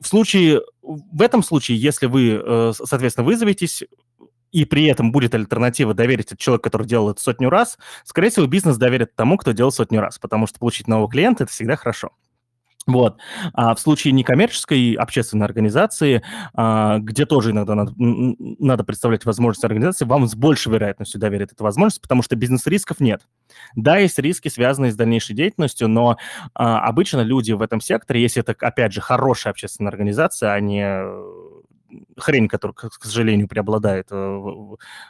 в случае, в этом случае, если вы, э, соответственно, вызоветесь, и при этом будет альтернатива доверить это человеку, который делал это сотню раз, скорее всего, бизнес доверит тому, кто делал сотню раз, потому что получить нового клиента – это всегда хорошо. Вот. А в случае некоммерческой общественной организации, а, где тоже иногда надо, надо представлять возможность организации, вам с большей вероятностью доверят эту возможность, потому что бизнес-рисков нет. Да, есть риски, связанные с дальнейшей деятельностью, но а, обычно люди в этом секторе, если это, опять же, хорошая общественная организация, а не хрень, которая, к сожалению, преобладает э,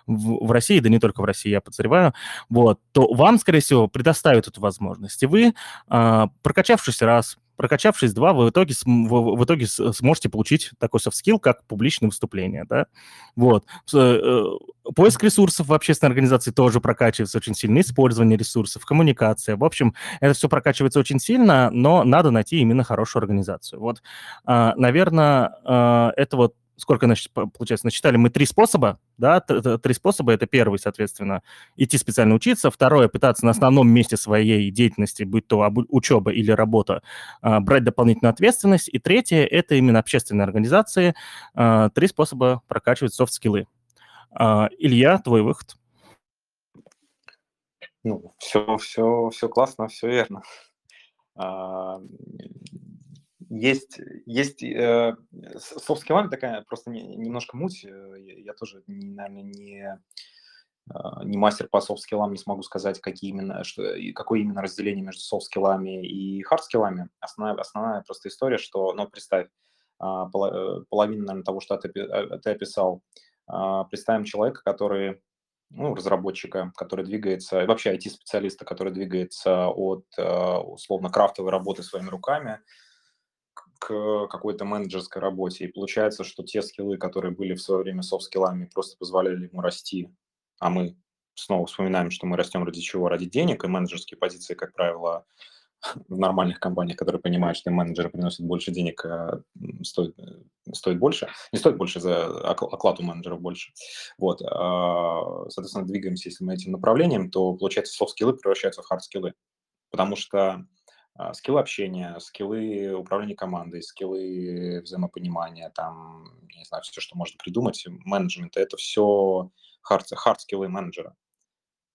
в, России, да не только в России, я подозреваю, вот, то вам, скорее всего, предоставят эту возможность. И вы, а, прокачавшись раз, прокачавшись два, вы в итоге, в, итоге сможете получить такой soft-skill, как публичное выступление, да, вот. Э, поиск ресурсов в общественной организации тоже прокачивается очень сильно, использование ресурсов, коммуникация, в общем, это все прокачивается очень сильно, но надо найти именно хорошую организацию. Вот, а, наверное, а, это вот сколько, значит, получается, насчитали мы три способа, да, три способа, это первый, соответственно, идти специально учиться, второе, пытаться на основном месте своей деятельности, будь то учеба или работа, а, брать дополнительную ответственность, и третье, это именно общественные организации, а, три способа прокачивать софт-скиллы. А, Илья, твой выход. Ну, все, все, все классно, все верно есть, есть э, с софт-скиллами такая просто не, немножко муть. Э, я, я тоже, наверное, не, э, не мастер по софт-скиллам, не смогу сказать, какие именно, что, какое именно разделение между софт-скиллами и хард-скиллами. Основная, основная просто история, что, ну, представь, а, э, половина, наверное, того, что ты, ты описал, а, представим человека, который ну, разработчика, который двигается, и вообще IT-специалиста, который двигается от условно крафтовой работы своими руками к какой-то менеджерской работе. И получается, что те скиллы, которые были в свое время софт-скиллами, просто позволяли ему расти, а мы снова вспоминаем, что мы растем ради чего? Ради денег, и менеджерские позиции, как правило, в нормальных компаниях, которые понимают, что менеджеры приносят больше денег, а, стоит, стоит больше, не стоит больше за оклад у менеджеров больше. Вот, а, соответственно, двигаемся, если мы этим направлением, то, получается, софт-скиллы превращаются в хард-скиллы, потому что скиллы общения, скиллы управления командой, скиллы взаимопонимания, там, не знаю, все, что можно придумать, менеджмент, это все хард-скиллы менеджера.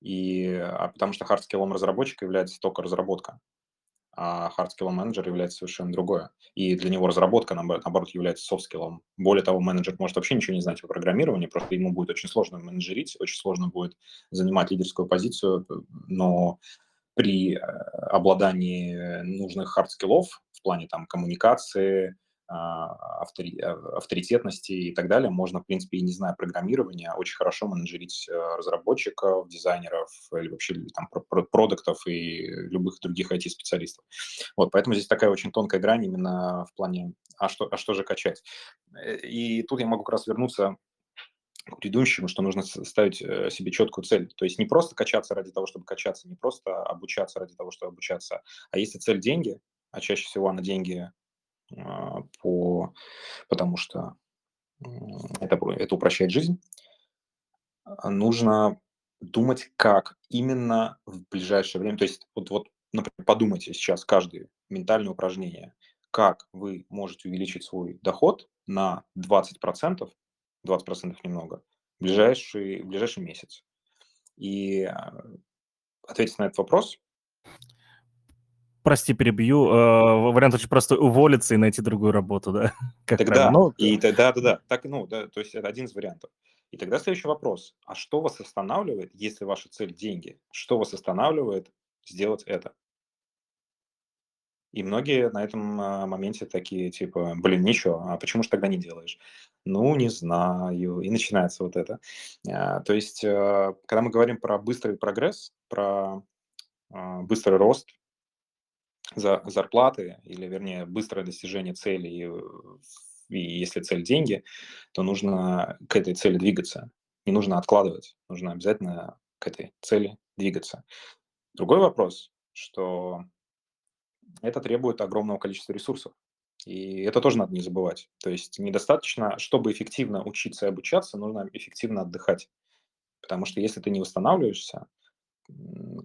И, а потому что хард-скиллом разработчика является только разработка, а хард-скиллом менеджера является совершенно другое. И для него разработка, наоборот, является софт-скиллом. Более того, менеджер может вообще ничего не знать о программировании, просто ему будет очень сложно менеджерить, очень сложно будет занимать лидерскую позицию, но при э, обладании нужных хардскиллов в плане там коммуникации, а, э, авторитетности и так далее, можно, в принципе, и не зная программирования, очень хорошо менеджерить э, разработчиков, дизайнеров или вообще там продуктов и любых других IT-специалистов. Вот, поэтому здесь такая очень тонкая грань именно в плане, а что, а что же качать. И тут я могу как раз вернуться к предыдущему, что нужно ставить э, себе четкую цель. То есть не просто качаться ради того, чтобы качаться, не просто обучаться ради того, чтобы обучаться, а если цель деньги, а чаще всего она деньги а, по, потому что это, это упрощает жизнь, а, нужно думать, как именно в ближайшее время, то есть вот, вот например, подумайте сейчас каждое ментальное упражнение, как вы можете увеличить свой доход на 20% 20% немного, в ближайший, в ближайший месяц. И а, ответить на этот вопрос. Прости, перебью. Э, вариант очень простой. Уволиться и найти другую работу, да? Как тогда, ну, и тогда, да, да, так, ну, да, то есть это один из вариантов. И тогда следующий вопрос. А что вас останавливает, если ваша цель – деньги? Что вас останавливает сделать это? И многие на этом а, моменте такие, типа, блин, ничего, а почему же тогда не делаешь? Ну, не знаю. И начинается вот это. А, то есть, а, когда мы говорим про быстрый прогресс, про а, быстрый рост за зарплаты, или, вернее, быстрое достижение цели, и, и если цель деньги, то нужно к этой цели двигаться. Не нужно откладывать, нужно обязательно к этой цели двигаться. Другой вопрос, что это требует огромного количества ресурсов. И это тоже надо не забывать. То есть недостаточно, чтобы эффективно учиться и обучаться, нужно эффективно отдыхать. Потому что если ты не восстанавливаешься,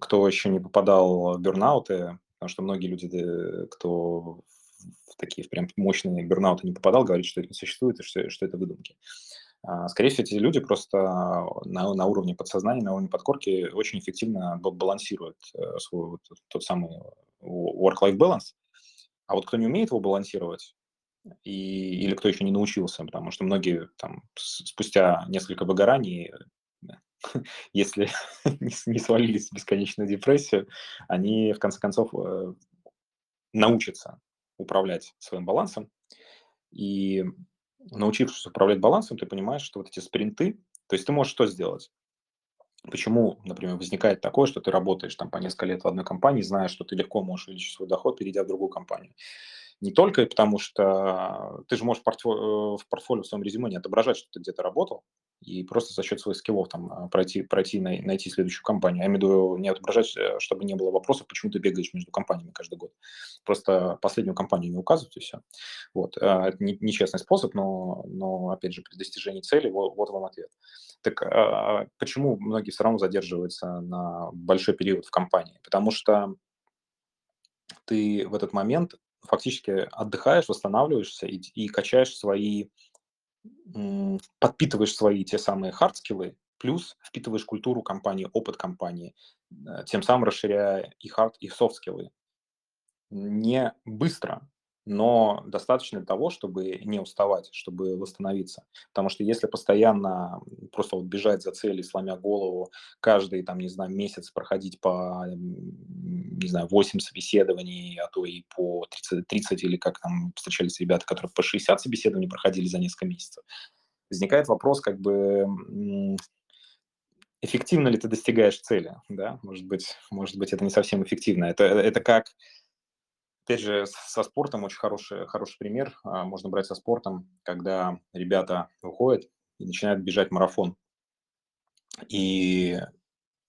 кто еще не попадал в бернауты, потому что многие люди, кто в такие прям мощные бернауты не попадал, говорят, что это не существует и что, что это выдумки. А, скорее всего, эти люди просто на, на уровне подсознания, на уровне подкорки очень эффективно балансируют э, свой вот, тот самый work-life balance. А вот кто не умеет его балансировать, и, или кто еще не научился, потому что многие там спустя несколько выгораний, если не свалились в бесконечную депрессию, они в конце концов э, научатся управлять своим балансом. И научившись управлять балансом, ты понимаешь, что вот эти спринты, то есть ты можешь что сделать? Почему, например, возникает такое, что ты работаешь там по несколько лет в одной компании, зная, что ты легко можешь увеличить свой доход, перейдя в другую компанию? Не только потому, что ты же можешь портфолио, в портфолио в своем резюме не отображать, что ты где-то работал, и просто за счет своих скиллов там а, пройти, пройти найти следующую компанию. Я имею в виду не отображать, э, чтобы не было вопросов, почему ты бегаешь между компаниями каждый год. Просто последнюю компанию не указывать и все. Вот. А, это нечестный способ, но, но, опять же, при достижении цели, вот, вот вам ответ. Так а почему многие все равно задерживаются на большой период в компании? Потому что ты в этот момент фактически отдыхаешь, восстанавливаешься и, и качаешь свои, подпитываешь свои те самые хардскиллы, плюс впитываешь культуру компании, опыт компании, э, тем самым расширяя и хард, и софт-скиллы. Не быстро, но достаточно для того, чтобы не уставать, чтобы восстановиться. Потому что если постоянно просто вот бежать за целью, сломя голову, каждый, там, не знаю, месяц проходить по, не знаю, 8 собеседований, а то и по 30, 30 или как там встречались ребята, которые по 60 собеседований проходили за несколько месяцев, возникает вопрос, как бы, эффективно ли ты достигаешь цели, да, может быть, может быть, это не совсем эффективно. Это, это как Опять же, со спортом очень хороший, хороший пример. А, можно брать со спортом, когда ребята выходят и начинают бежать марафон. И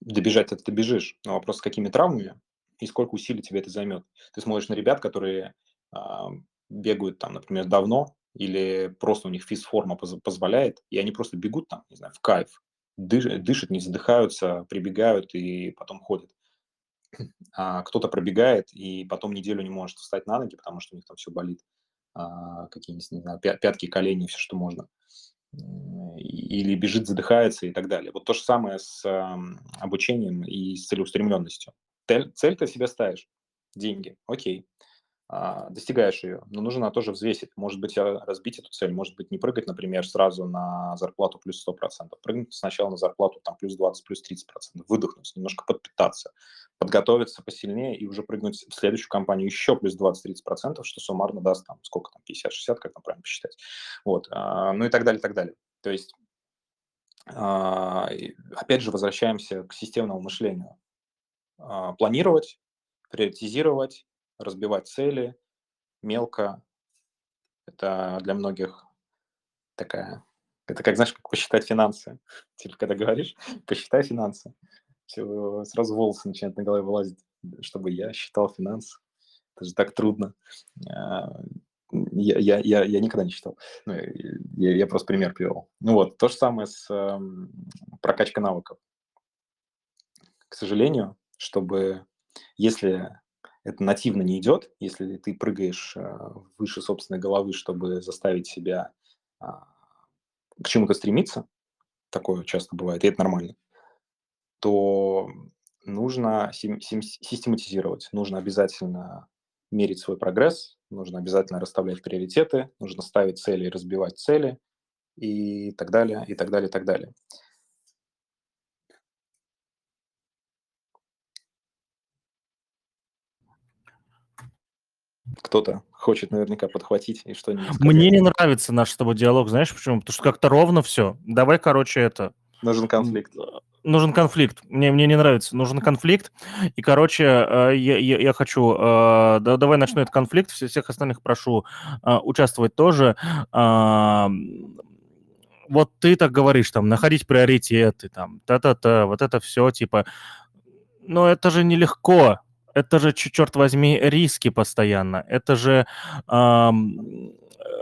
добежать это ты бежишь. Но вопрос, с какими травмами и сколько усилий тебе это займет. Ты смотришь на ребят, которые а, бегают там, например, давно, или просто у них физформа поз- позволяет, и они просто бегут там, не знаю, в кайф, дышат, не задыхаются, прибегают и потом ходят а кто-то пробегает и потом неделю не может встать на ноги, потому что у них там все болит, а, какие-нибудь, не знаю, пятки, колени, все, что можно. Или бежит, задыхается и так далее. Вот то же самое с обучением и с целеустремленностью. Цель ты себе ставишь, деньги, окей. А, достигаешь ее, но нужно тоже взвесить. Может быть, разбить эту цель, может быть, не прыгать, например, сразу на зарплату плюс 100%, прыгнуть сначала на зарплату там плюс 20, плюс 30%, выдохнуть, немножко подпитаться, подготовиться посильнее и уже прыгнуть в следующую компанию еще плюс 20-30%, что суммарно даст там сколько там, 50-60, как там правильно посчитать. Вот, а, ну и так далее, так далее. То есть, а, опять же, возвращаемся к системному мышлению. Планировать, приоритизировать, разбивать цели мелко. Это для многих такая... Это как, знаешь, как посчитать финансы. Типа, когда говоришь, посчитай финансы. Все, сразу волосы начинают на голове вылазить, чтобы я считал финансы. Это же так трудно. А, я, я, я, я никогда не считал. Ну, я, я просто пример привел. Ну вот, то же самое с э, прокачкой навыков. К сожалению, чтобы, если это нативно не идет, если ты прыгаешь э, выше собственной головы, чтобы заставить себя а, к чему-то стремиться, такое часто бывает, и это нормально, то нужно систематизировать, нужно обязательно мерить свой прогресс, нужно обязательно расставлять приоритеты, нужно ставить цели и разбивать цели и так далее, и так далее, и так далее. Кто-то хочет наверняка подхватить и что-нибудь сказать. Мне не нравится наш с тобой диалог, знаешь почему? Потому что как-то ровно все. Давай, короче, это... Нужен конфликт. Нужен конфликт. Мне, мне не нравится. Нужен конфликт. И, короче, э, я, я, я хочу... Э, да, давай начну этот конфликт. Всех остальных прошу э, участвовать тоже. Вот ты так говоришь, там, находить приоритеты, там, та-та-та, вот это все, типа... Но это же нелегко это же, черт возьми, риски постоянно. Это же эм,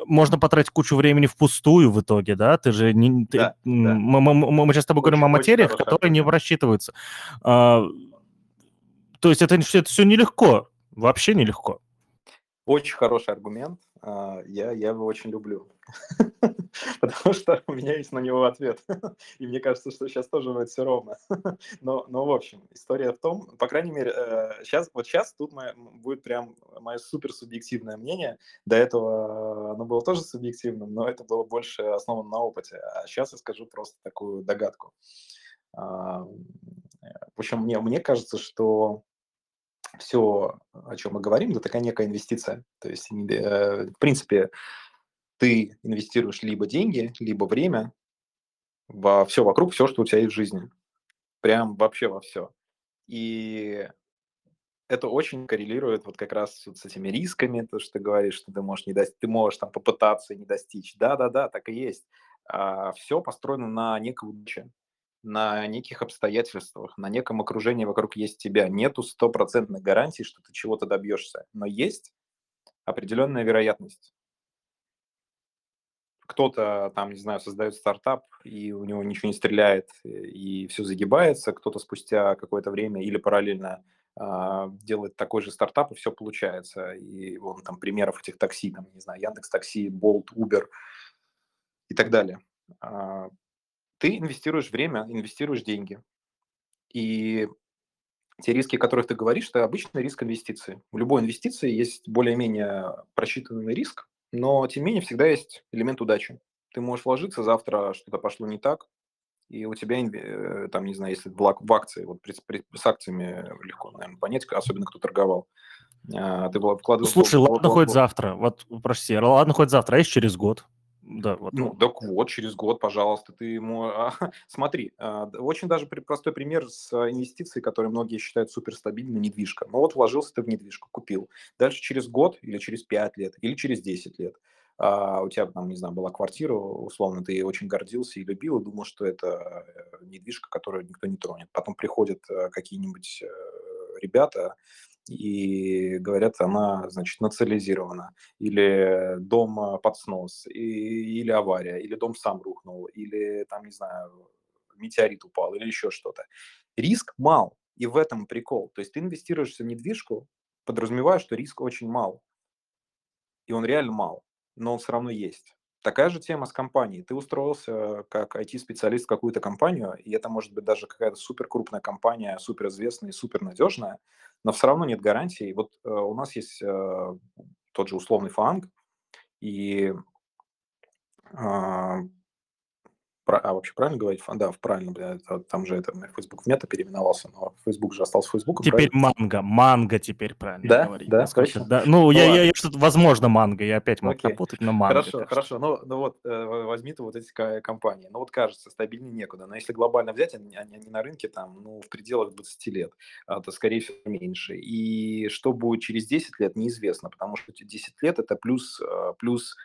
можно потратить кучу времени впустую в итоге, да? Ты же не, ты, да, мы, Мы, мы, мы сейчас с тобой очень, говорим о материях, которые не рассчитываются. А, то есть это, это все нелегко, вообще нелегко. Очень хороший аргумент. А, я, я его очень люблю, потому что у меня есть на него ответ. И мне кажется, что сейчас тоже будет все ровно. Но, но в общем, история в том, по крайней мере, сейчас, э, вот сейчас тут моя, будет прям мое супер субъективное мнение. До этого оно было тоже субъективным, но это было больше основано на опыте. А сейчас я скажу просто такую догадку. А, в общем, мне, мне кажется, что все, о чем мы говорим, это такая некая инвестиция. То есть, э, в принципе, ты инвестируешь либо деньги, либо время во все вокруг, все, что у тебя есть в жизни. Прям вообще во все. И это очень коррелирует вот как раз вот с этими рисками, то, что ты говоришь, что ты можешь, не достичь, ты можешь там попытаться не достичь. Да-да-да, так и есть. А, все построено на некой удаче на неких обстоятельствах, на неком окружении вокруг есть тебя. Нету стопроцентной гарантии, что ты чего-то добьешься, но есть определенная вероятность. Кто-то там, не знаю, создает стартап, и у него ничего не стреляет, и все загибается, кто-то спустя какое-то время или параллельно э, делает такой же стартап, и все получается. И вон там примеров этих такси, там, не знаю, Яндекс Такси, Болт, Uber и так далее. Ты инвестируешь время, инвестируешь деньги. И те риски, о которых ты говоришь, это обычный риск инвестиции. У любой инвестиции есть более-менее просчитанный риск, но тем не менее всегда есть элемент удачи. Ты можешь вложиться, завтра что-то пошло не так, и у тебя, э, там, не знаю, если в, акции, вот с акциями легко, наверное, понять, особенно кто торговал. А, ты вкладывал... Слушай, ладно, хоть завтра, вот, прости, ладно, хоть завтра, а есть через год? Да, вот. Ну, так вот, через год, пожалуйста, ты ему... А, смотри, а, очень даже простой пример с инвестицией, которые многие считают суперстабильной, недвижка. Ну вот вложился ты в недвижку, купил. Дальше через год или через 5 лет, или через 10 лет а у тебя, там, не знаю, была квартира, условно, ты очень гордился и любил, и думал, что это э, недвижка, которую никто не тронет. Потом приходят э, какие-нибудь э, ребята, и говорят, она, значит, национализирована, или дом под снос, и, или авария, или дом сам рухнул, или там, не знаю, метеорит упал, или еще что-то. Риск мал, и в этом прикол. То есть ты инвестируешь в недвижку, подразумевая, что риск очень мал, и он реально мал, но он все равно есть. Такая же тема с компанией. Ты устроился как IT-специалист в какую-то компанию, и это может быть даже какая-то супер крупная компания, супер известная и супер надежная, но все равно нет гарантии. Вот э, у нас есть э, тот же условный фанг, и э, а вообще правильно говорить? Да, правильно, там же это Facebook в мета переименовался, но Facebook же остался Facebook. Теперь правильно? манго, манго теперь правильно да? говорить. Да, точно. Да. Ну, ну я, я, я что-то, возможно, манго, я опять мог Окей. напутать, но манго. Хорошо, хорошо, ну, ну вот э, возьми ты вот эти компании, ну вот кажется, стабильнее некуда, но если глобально взять, они, они, они на рынке там, ну, в пределах 20 лет, а, то, скорее всего, меньше. И что будет через 10 лет, неизвестно, потому что 10 лет это плюс, э, плюс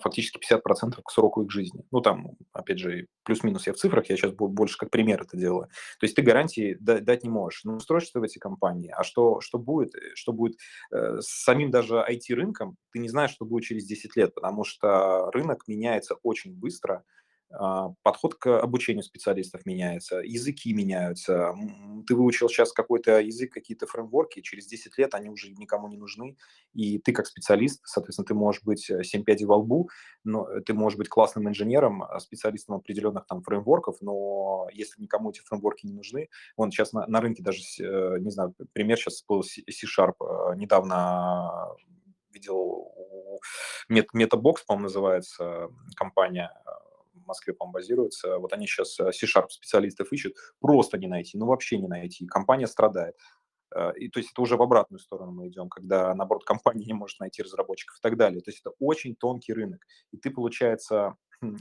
фактически 50% к сроку их жизни. Ну, там, опять же, плюс-минус я в цифрах, я сейчас больше как пример это делаю. То есть ты гарантии дать не можешь. Ну, строишься в эти компании, а что, что будет, э, что будет э, с самим даже IT-рынком, ты не знаешь, что будет через 10 лет, потому что рынок меняется очень быстро, подход к обучению специалистов меняется, языки меняются. Ты выучил сейчас какой-то язык, какие-то фреймворки, через 10 лет они уже никому не нужны, и ты как специалист, соответственно, ты можешь быть 7 э, пядей во лбу, но э, ты можешь быть классным инженером, а, специалистом определенных там фреймворков, но если никому эти фреймворки не нужны, вон сейчас на, на рынке даже, э, не знаю, пример сейчас был C-Sharp, недавно видел MetaBox, по-моему, называется компания, в Москве, по-моему, базируется. Вот они сейчас э, C-Sharp специалистов ищут, просто не найти, ну вообще не найти. Компания страдает. Э, и то есть это уже в обратную сторону мы идем, когда, наоборот, компания не может найти разработчиков и так далее. То есть это очень тонкий рынок. И ты, получается,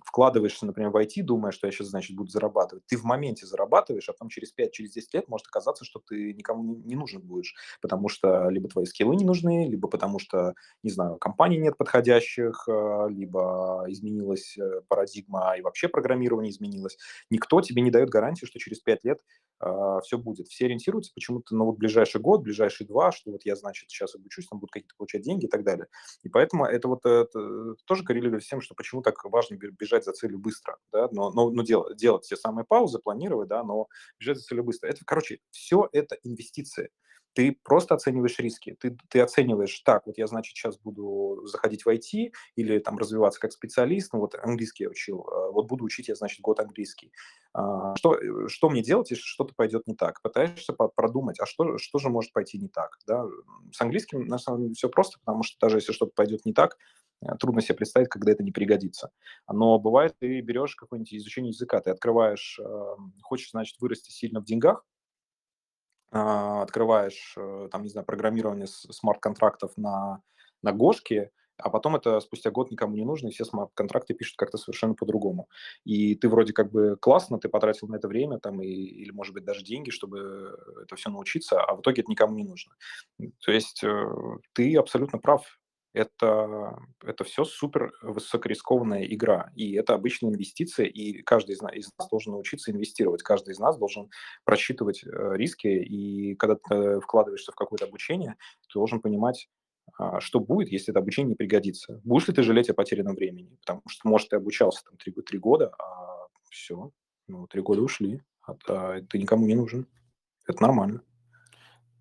вкладываешься, например, в IT, думая, что я сейчас, значит, буду зарабатывать, ты в моменте зарабатываешь, а потом через 5, через 10 лет может оказаться, что ты никому не нужен будешь, потому что либо твои скиллы не нужны, либо потому что, не знаю, компаний нет подходящих, э, либо изменилась э, парадигма и вообще программирование изменилось. Никто тебе не дает гарантии, что через 5 лет э, все будет. Все ориентируются почему-то на вот ближайший год, ближайшие два, что вот я, значит, сейчас обучусь, там будут какие-то получать деньги и так далее. И поэтому это вот это тоже коррелирует с тем, что почему так важно бежать за целью быстро, да, но, но, но делать, делать те самые паузы, планировать, да, но бежать за целью быстро. Это, короче, все это инвестиции. Ты просто оцениваешь риски. Ты, ты оцениваешь, так, вот я, значит, сейчас буду заходить в IT или там развиваться как специалист, ну вот английский я учил, а, вот буду учить я, значит, год английский. А, что, что мне делать, если что-то пойдет не так? Пытаешься продумать, а что, что же может пойти не так? Да? С английским, на самом деле, все просто, потому что даже если что-то пойдет не так, Э, трудно себе представить, когда это не пригодится. Но бывает, ты берешь какое-нибудь изучение языка, ты открываешь, эм, хочешь, значит, вырасти сильно в деньгах, а, открываешь, э, там, не знаю, программирование смарт-контрактов на, на Гошке, а потом это спустя год никому не нужно, и все смарт-контракты пишут как-то совершенно по-другому. И ты вроде как бы классно, ты потратил на это время там, и, или, может быть, даже деньги, чтобы это все научиться, а в итоге это никому не нужно. То есть э, ты абсолютно прав это, это все супер высокорискованная игра, и это обычная инвестиция, и каждый из нас, из нас должен научиться инвестировать, каждый из нас должен просчитывать э, риски, и когда ты вкладываешься в какое-то обучение, ты должен понимать, а, что будет, если это обучение не пригодится. Будешь ли ты жалеть о потерянном времени? Потому что, может, ты обучался там три, три года, а все, ну, три года ушли, а, ты никому не нужен. Это нормально.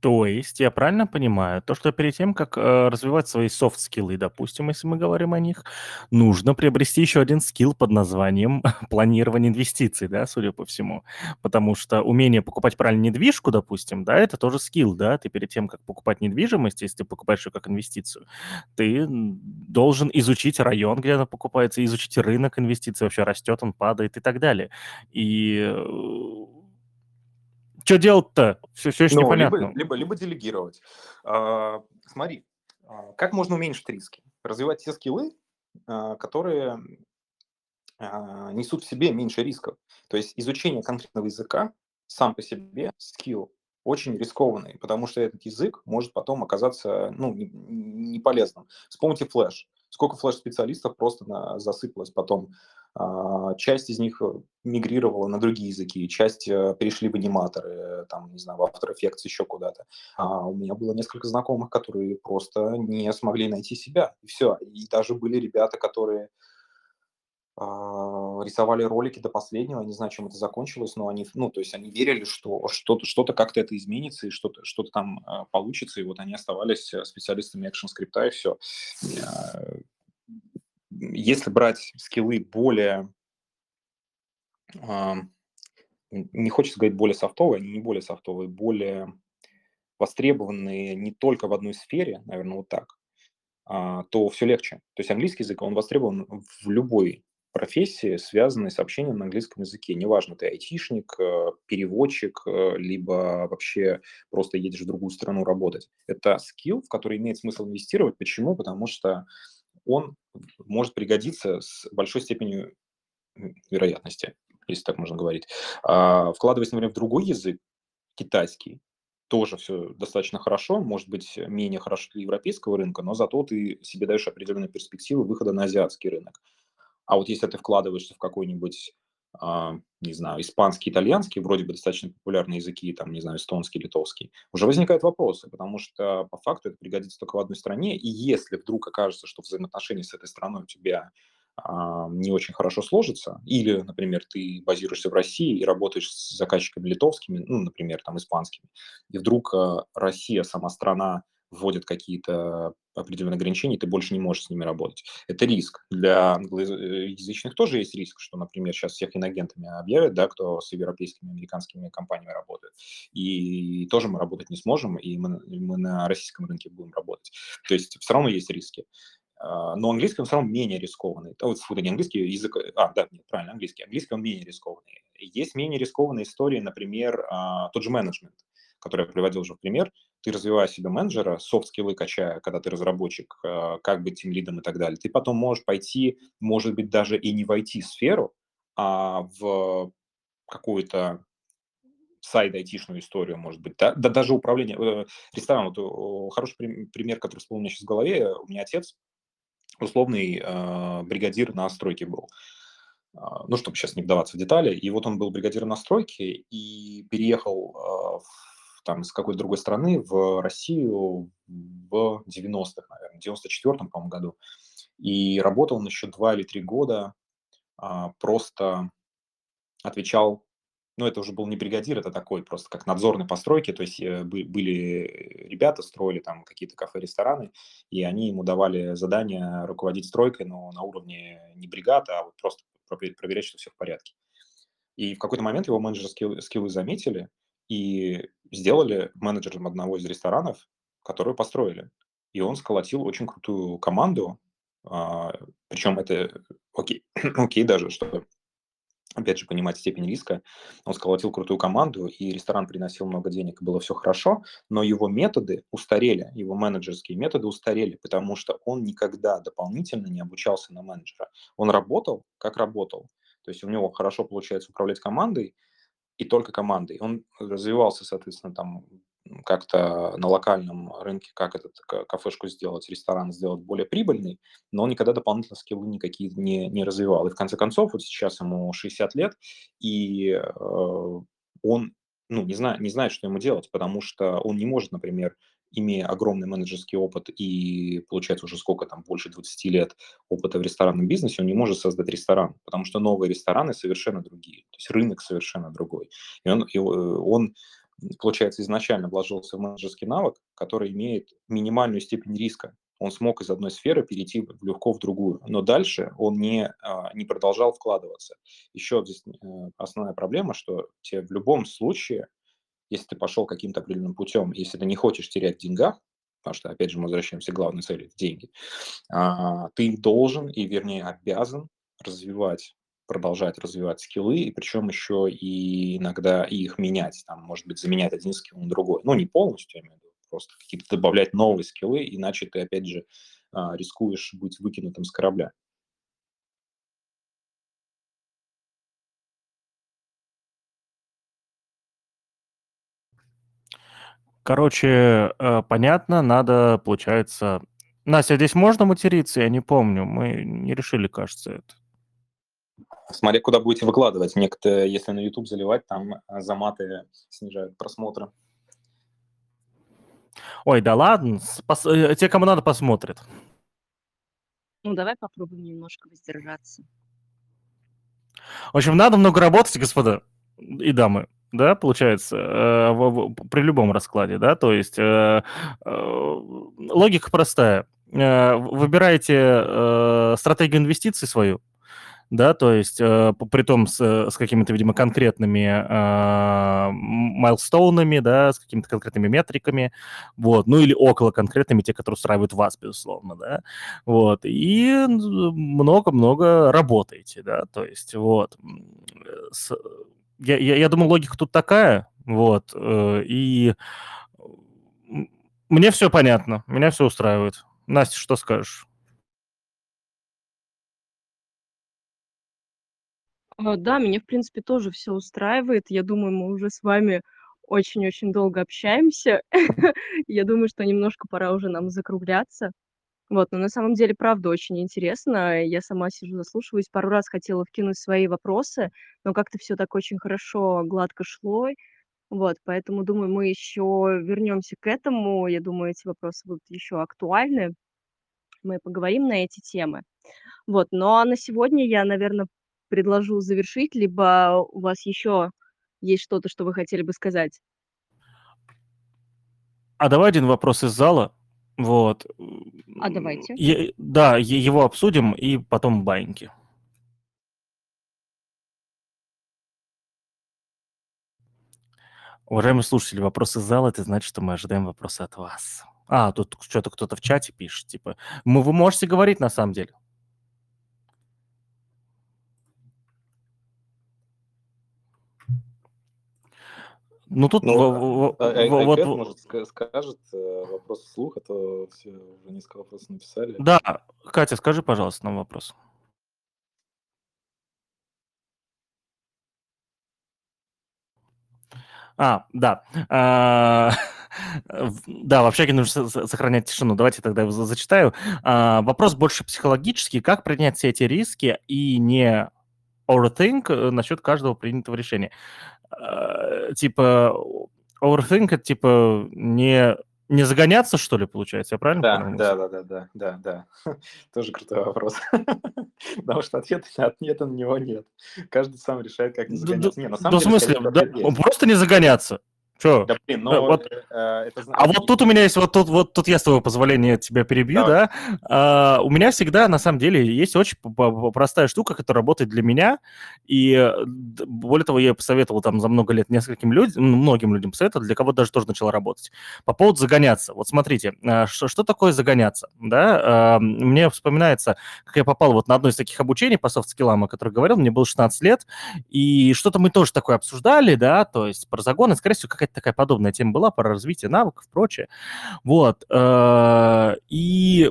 То есть я правильно понимаю, то, что перед тем, как э, развивать свои софт-скиллы, допустим, если мы говорим о них, нужно приобрести еще один скилл под названием планирование инвестиций, да, судя по всему. Потому что умение покупать правильно недвижку, допустим, да, это тоже скилл, да, ты перед тем, как покупать недвижимость, если ты покупаешь ее как инвестицию, ты должен изучить район, где она покупается, изучить рынок инвестиций, вообще растет он, падает и так далее. И э, что делать-то? Все, все еще ну, непонятно. Либо, либо, либо делегировать. А, смотри, а, как можно уменьшить риски? Развивать те скиллы, а, которые а, несут в себе меньше рисков. То есть изучение конкретного языка сам по себе скилл очень рискованный, потому что этот язык может потом оказаться ну, не, не полезным. Вспомните флеш. Сколько флеш-специалистов просто на, засыпалось потом а, часть из них э, мигрировала на другие языки, часть э, перешли в аниматоры, там, не знаю, в After Effects, еще куда-то. А у меня было несколько знакомых, которые просто не смогли найти себя, и все. И даже были ребята, которые а, рисовали ролики до последнего, я не знаю, чем это закончилось, но они, ну, то есть они верили, что что-то что как-то это изменится, и что-то что там а, получится, и вот они оставались э, специалистами экшн-скрипта, и все если брать скиллы более, не хочется говорить более софтовые, они не более софтовые, более востребованные не только в одной сфере, наверное, вот так, а, то все легче. То есть английский язык, он востребован в любой профессии, связанной с общением на английском языке. Неважно, ты айтишник, э, переводчик, э, либо вообще просто едешь в другую страну работать. Это скилл, в который имеет смысл инвестировать. Почему? Потому что он может пригодиться с большой степенью вероятности, если так можно говорить. А, вкладываясь, например, в другой язык, китайский, тоже все достаточно хорошо, может быть, менее хорошо для европейского рынка, но зато ты себе даешь определенные перспективы выхода на азиатский рынок. А вот если ты вкладываешься в какой-нибудь а, не знаю, испанский, итальянский, вроде бы достаточно популярные языки, там, не знаю, эстонский, литовский, уже возникают вопросы, потому что по факту это пригодится только в одной стране, и если вдруг окажется, что взаимоотношения с этой страной у тебя а, не очень хорошо сложится, или, например, ты базируешься в России и работаешь с заказчиками литовскими, ну, например, там, испанскими, и вдруг а, Россия, сама страна, вводят какие-то определенные ограничения, ты больше не можешь с ними работать. Это риск. Для англоязычных тоже есть риск, что, например, сейчас всех иногентами объявят, да, кто с европейскими, американскими компаниями работает. И тоже мы работать не сможем, и мы, мы на российском рынке будем работать. То есть все равно есть риски. А, но английский он все равно менее рискованный. Вот, не английский язык, а, да, нет, правильно, английский. Английский он менее рискованный. Есть менее рискованные истории, например, а, тот же менеджмент который я приводил уже в пример, ты развивая себе менеджера, софт-скиллы качая, когда ты разработчик, э, как быть тем лидом и так далее, ты потом можешь пойти, может быть, даже и не в IT-сферу, а в какую-то сайт айтишную историю, может быть, да, да даже управление э. Вот, хороший пример, который всплыл у сейчас в голове. У меня отец условный э, бригадир на стройке был. А, ну, чтобы сейчас не вдаваться в детали. И вот он был бригадиром на стройке и переехал э, в, там из какой-то другой страны в Россию в 90-х, наверное, в 94-м, по-моему, году. И работал он еще два или три года, э, просто отвечал ну, это уже был не бригадир, это такой просто как надзорной постройки, то есть э, были ребята, строили там какие-то кафе, рестораны, и они ему давали задание руководить стройкой, но на уровне не бригады, а вот просто проверять, что все в порядке. И в какой-то момент его менеджерские скиллы заметили и сделали менеджером одного из ресторанов, который построили. И он сколотил очень крутую команду, а, причем это окей, окей даже, что опять же, понимать степень риска. Он сколотил крутую команду, и ресторан приносил много денег, было все хорошо, но его методы устарели, его менеджерские методы устарели, потому что он никогда дополнительно не обучался на менеджера. Он работал, как работал. То есть у него хорошо получается управлять командой, и только командой. Он развивался, соответственно, там как-то на локальном рынке, как этот кафешку сделать, ресторан сделать более прибыльный, но он никогда дополнительно скиллы никакие не, не развивал. И в конце концов, вот сейчас ему 60 лет, и э, он ну, не, знает, не знает, что ему делать, потому что он не может, например, имея огромный менеджерский опыт и получается уже сколько там, больше 20 лет опыта в ресторанном бизнесе, он не может создать ресторан, потому что новые рестораны совершенно другие, то есть рынок совершенно другой. И он, и э, он получается, изначально вложился в менеджерский навык, который имеет минимальную степень риска. Он смог из одной сферы перейти легко в другую, но дальше он не, а, не продолжал вкладываться. Еще здесь э, основная проблема, что тебе в любом случае, если ты пошел каким-то определенным путем, если ты не хочешь терять в потому что, опять же, мы возвращаемся к главной цели – деньги, а, ты должен и, вернее, обязан развивать продолжать развивать скиллы, и причем еще и иногда их менять, там, может быть, заменять один скилл на другой. Ну, не полностью, я имею в виду, просто какие-то добавлять новые скиллы, иначе ты, опять же, а, рискуешь быть выкинутым с корабля. Короче, э, понятно, надо, получается... Настя, здесь можно материться? Я не помню. Мы не решили, кажется, это. Смотря куда будете выкладывать. Некоторые, если на YouTube заливать, там а, за маты снижают просмотры. Ой, да ладно, пос... Э, те, кому надо, посмотрят. Ну, давай попробуем немножко воздержаться. В общем, надо много работать, господа и дамы, да, получается, э, при любом раскладе, да, то есть э, э, логика простая. Выбираете стратегию инвестиций свою, да, то есть э, при том с, с какими-то, видимо, конкретными э, майлстоунами, да, с какими-то конкретными метриками, вот, ну или около конкретными, те, которые устраивают вас, безусловно, да, вот, и много-много работаете, да, то есть вот, с, я, я, я думаю, логика тут такая, вот, э, и мне все понятно, меня все устраивает. Настя, что скажешь? А, да, меня, в принципе, тоже все устраивает. Я думаю, мы уже с вами очень-очень долго общаемся. Я думаю, что немножко пора уже нам закругляться. Вот, но на самом деле, правда, очень интересно. Я сама сижу, заслушиваюсь. Пару раз хотела вкинуть свои вопросы, но как-то все так очень хорошо, гладко шло. Вот, поэтому, думаю, мы еще вернемся к этому. Я думаю, эти вопросы будут еще актуальны. Мы поговорим на эти темы. Вот, ну а на сегодня я, наверное, предложу завершить, либо у вас еще есть что-то, что вы хотели бы сказать? А давай один вопрос из зала. Вот. А давайте. Я, да, его обсудим и потом баньки. Уважаемые слушатели, вопрос из зала, это значит, что мы ожидаем вопросы от вас. А, тут что-то кто-то в чате пишет, типа, мы, вы можете говорить на самом деле. Ну, тут Ну, во- а- во- а- во- вот... может, ска- скажет э, вопрос вслух, а то все уже несколько вопросов написали. Да, Катя, скажи, пожалуйста, нам вопрос. А, да. А, в- Да, в общаге нужно сохранять тишину. Давайте тогда его за- зачитаю. А, Вопрос больше психологический. Как принять все эти риски и не overthink э, насчет каждого принятого решения? А, Типа, overthink это типа не, не загоняться, что ли, получается? Я правильно Да, понял? да, да, да, да, да, да. Тоже крутой вопрос. Потому что ответа, ответа на него нет. Каждый сам решает, как не загоняться. Не, на самом в деле, смысле, ответ есть. просто не загоняться. Че? Да, блин, Да, но вот. э, это зна- А вот тут у меня есть, вот тут, вот тут я с твоего позволения тебя перебью, Давай. да. А, у меня всегда, на самом деле, есть очень простая штука, которая работает для меня. И э, более того, я ее посоветовал там за много лет нескольким людям, ну, многим людям посоветовал, для кого даже тоже начала работать. По поводу загоняться. Вот смотрите, что, что такое загоняться, да? А, мне вспоминается, как я попал вот на одно из таких обучений по софт-скиллам, о которых говорил, мне было 16 лет, и что-то мы тоже такое обсуждали, да, то есть про загоны, скорее всего, какая-то такая подобная тема была, про развитие навыков, прочее. Вот. э, И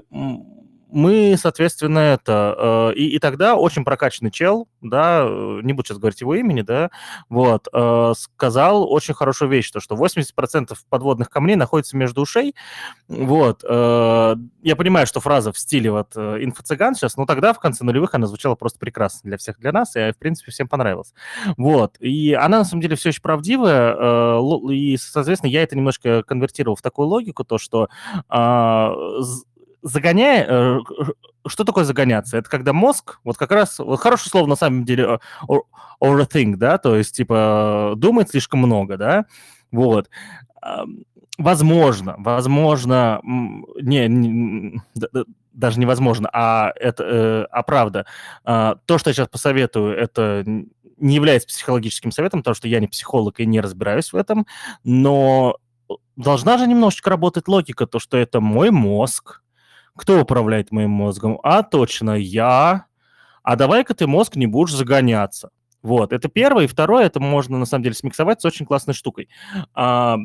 мы, соответственно, это... э, И, и тогда очень прокачанный чел, да, э, не буду сейчас говорить его имени, да, вот, э, сказал очень хорошую вещь, то, что 80% подводных камней находится между ушей, вот. э, Я понимаю, что фраза в стиле вот э, инфо-цыган сейчас, но тогда, в конце нулевых, она звучала просто прекрасно для всех, для нас, и, в принципе, всем понравилась. Вот. И она, на самом деле, все очень правдивая, э, и, соответственно, я это немножко конвертировал в такую логику, то, что з- загоняя... э, Что такое загоняться? Это когда мозг, вот как раз, вот хорошее слово на самом деле, э, overthink, да, то есть, типа, думает слишком много, да, вот. Возможно, возможно, не, не- даже невозможно, а это, э, а правда, а, то, что я сейчас посоветую, это не является психологическим советом, потому что я не психолог и не разбираюсь в этом, но должна же немножечко работать логика, то, что это мой мозг. Кто управляет моим мозгом? А, точно, я. А давай-ка ты, мозг, не будешь загоняться. Вот, это первое. И второе, это можно, на самом деле, смиксовать с очень классной штукой. А,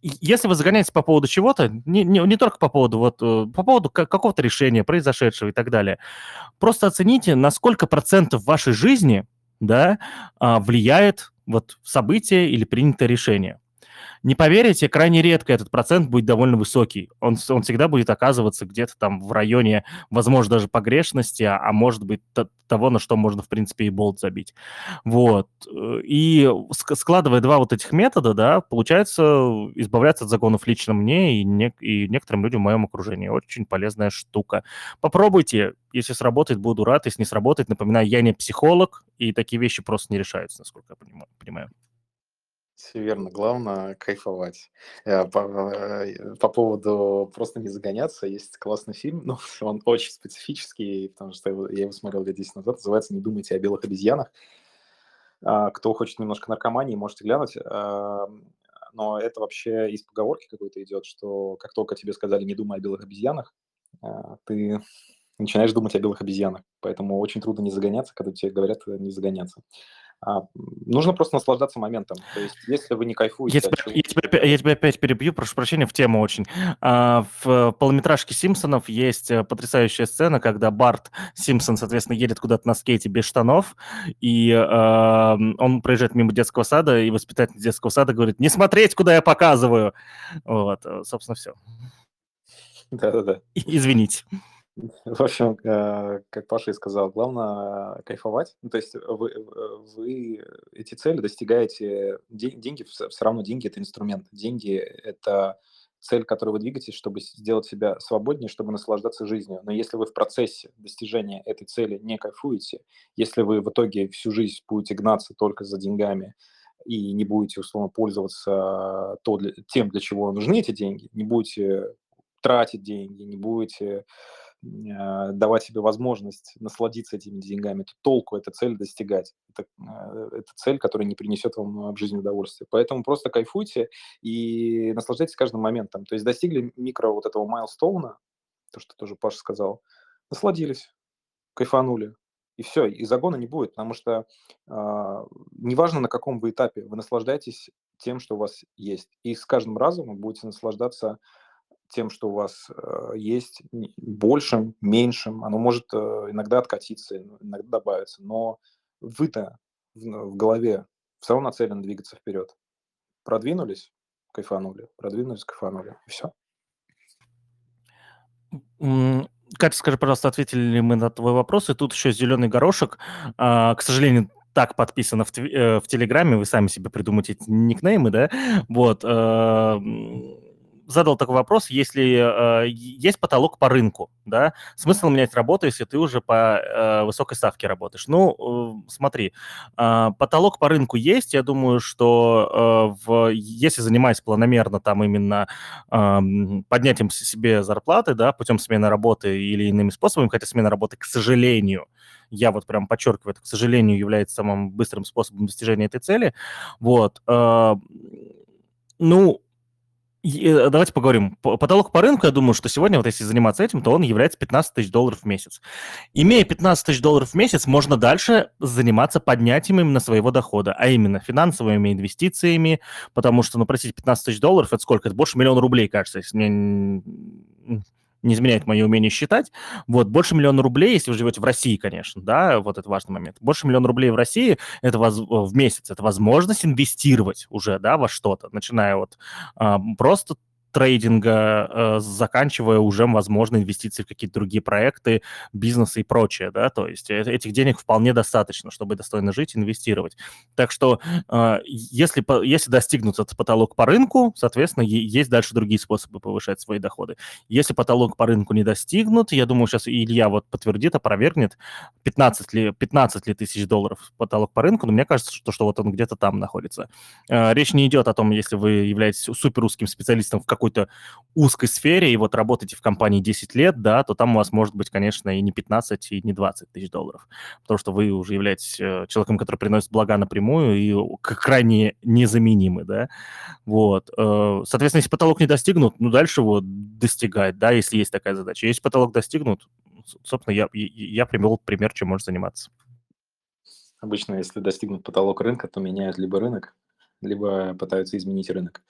если вы загоняетесь по поводу чего-то, не, не, не только по поводу, вот, э, по поводу ка- какого-то решения, произошедшего и так далее, просто оцените, на сколько процентов вашей жизни да, а, влияет вот событие или принятое решение. Не поверите, крайне редко этот процент будет довольно высокий. Он, он всегда будет оказываться где-то там в районе, возможно, даже погрешности, а, а может быть того, на что можно, в принципе, и болт забить. Вот. И ск- складывая два вот этих метода, да, получается избавляться от загонов лично мне и, не- и некоторым людям в моем окружении. Очень полезная штука. Попробуйте, если сработает, буду рад. Если не сработает, напоминаю, я не психолог, и такие вещи просто не решаются, насколько я понимаю. Все верно, главное кайфовать. Э, По, э, по поводу просто не загоняться, есть классный фильм, ну, он очень специфический, потому что я его, я его смотрел лет 10 назад, называется «Не думайте о белых обезьянах». А, Кто хочет немножко наркомании, можете глянуть. А, Но это вообще из поговорки какой-то идет, что как только тебе сказали «не думай о белых обезьянах», а, ты начинаешь думать о белых обезьянах. Поэтому очень трудно не загоняться, когда тебе говорят не загоняться. А, нужно просто наслаждаться моментом. То есть, если вы не Я кайфуете от тебя, чего- я, тебя, я тебя опять перебью, прошу прощения, в тему очень. А, в полнометражке Симпсонов есть э, потрясающая сцена, когда Барт Симпсон, соответственно, едет куда-то на скейте без штанов, и а, он проезжает мимо детского сада, и воспитатель детского сада говорит, не смотреть, куда я показываю. Вот, э, собственно, все. Да-да-да. Извините. В общем, э, как Паша и сказал, главное э, кайфовать. Ну, то есть вы, э, вы эти цели достигаете... де- Деньги, все равно деньги – это инструмент. Деньги – это цель, к которой вы двигаетесь, чтобы сделать себя свободнее, чтобы наслаждаться жизнью. Но если вы в процессе достижения этой цели не кайфуете, если вы в итоге всю жизнь будете гнаться только за деньгами и не будете, условно, пользоваться то для- тем, для чего нужны эти деньги, не будете тратить деньги, не будете давать себе возможность насладиться этими деньгами, то толку эта цель достигать. Это, э, это цель, которая не принесет вам в жизни удовольствия. Поэтому просто кайфуйте и наслаждайтесь каждым моментом. То есть достигли микро вот этого майлстоуна, то, что тоже Паша сказал, насладились, кайфанули. И все, и загона не будет, потому что э, неважно, на каком вы этапе, вы наслаждаетесь тем, что у вас есть. И с каждым разом вы будете наслаждаться тем, что у вас э, есть, большим, меньшим. Оно может э, иногда откатиться, иногда добавиться, но вы-то в, голове все равно нацелены двигаться вперед. Продвинулись, кайфанули, продвинулись, кайфанули, и все. Катя, скажи, пожалуйста, ответили ли мы на твой вопрос? И тут еще зеленый горошек. А, к сожалению, так подписано в, э, в Телеграме, вы сами себе придумайте никнеймы, да? Вот. Э, задал такой вопрос, если э, есть потолок по рынку, да, смысл менять работу, если ты уже по э, высокой ставке работаешь? Ну, э, смотри, э, потолок по рынку есть, я думаю, что э, в, если занимаясь планомерно там именно э, поднятием себе зарплаты, да, путем смены работы или иными способами, хотя смена работы, к сожалению, я вот прям подчеркиваю, это, к сожалению, является самым быстрым способом достижения этой цели, вот, э, ну, давайте поговорим. Потолок по рынку, я думаю, что сегодня, вот если заниматься этим, то он является 15 тысяч долларов в месяц. Имея 15 тысяч долларов в месяц, можно дальше заниматься поднятием именно своего дохода, а именно финансовыми инвестициями, потому что, ну, простите, 15 тысяч долларов, это сколько? Это больше миллиона рублей, кажется, если мне не изменяет мое умение считать. Вот, больше миллиона рублей, если вы живете в России, конечно, да, вот это важный момент. Больше миллиона рублей в России это воз, в месяц, это возможность инвестировать уже, да, во что-то, начиная вот а, просто трейдинга, э, заканчивая уже, возможно, инвестиции в какие-то другие проекты, бизнесы и прочее, да, то есть э, этих денег вполне достаточно, чтобы достойно жить, инвестировать. Так что э, если, если достигнут этот потолок по рынку, соответственно, есть дальше другие способы повышать свои доходы. Если потолок по рынку не достигнут, я думаю, сейчас Илья вот подтвердит, опровергнет, 15 ли, 15 ли тысяч долларов потолок по рынку, но мне кажется, что, что вот он где-то там находится. Речь не идет о том, если вы являетесь супер русским специалистом в какой-то узкой сфере, и вот работаете в компании 10 лет, да, то там у вас может быть, конечно, и не 15, и не 20 тысяч долларов, потому что вы уже являетесь э, человеком, который приносит блага напрямую и крайне незаменимы, да, вот. Э, соответственно, если потолок не достигнут, ну, дальше его достигать, да, если есть такая задача. Если потолок достигнут, собственно, я, я привел пример, чем можно заниматься. Обычно, если достигнут потолок рынка, то меняют либо рынок, либо пытаются изменить рынок.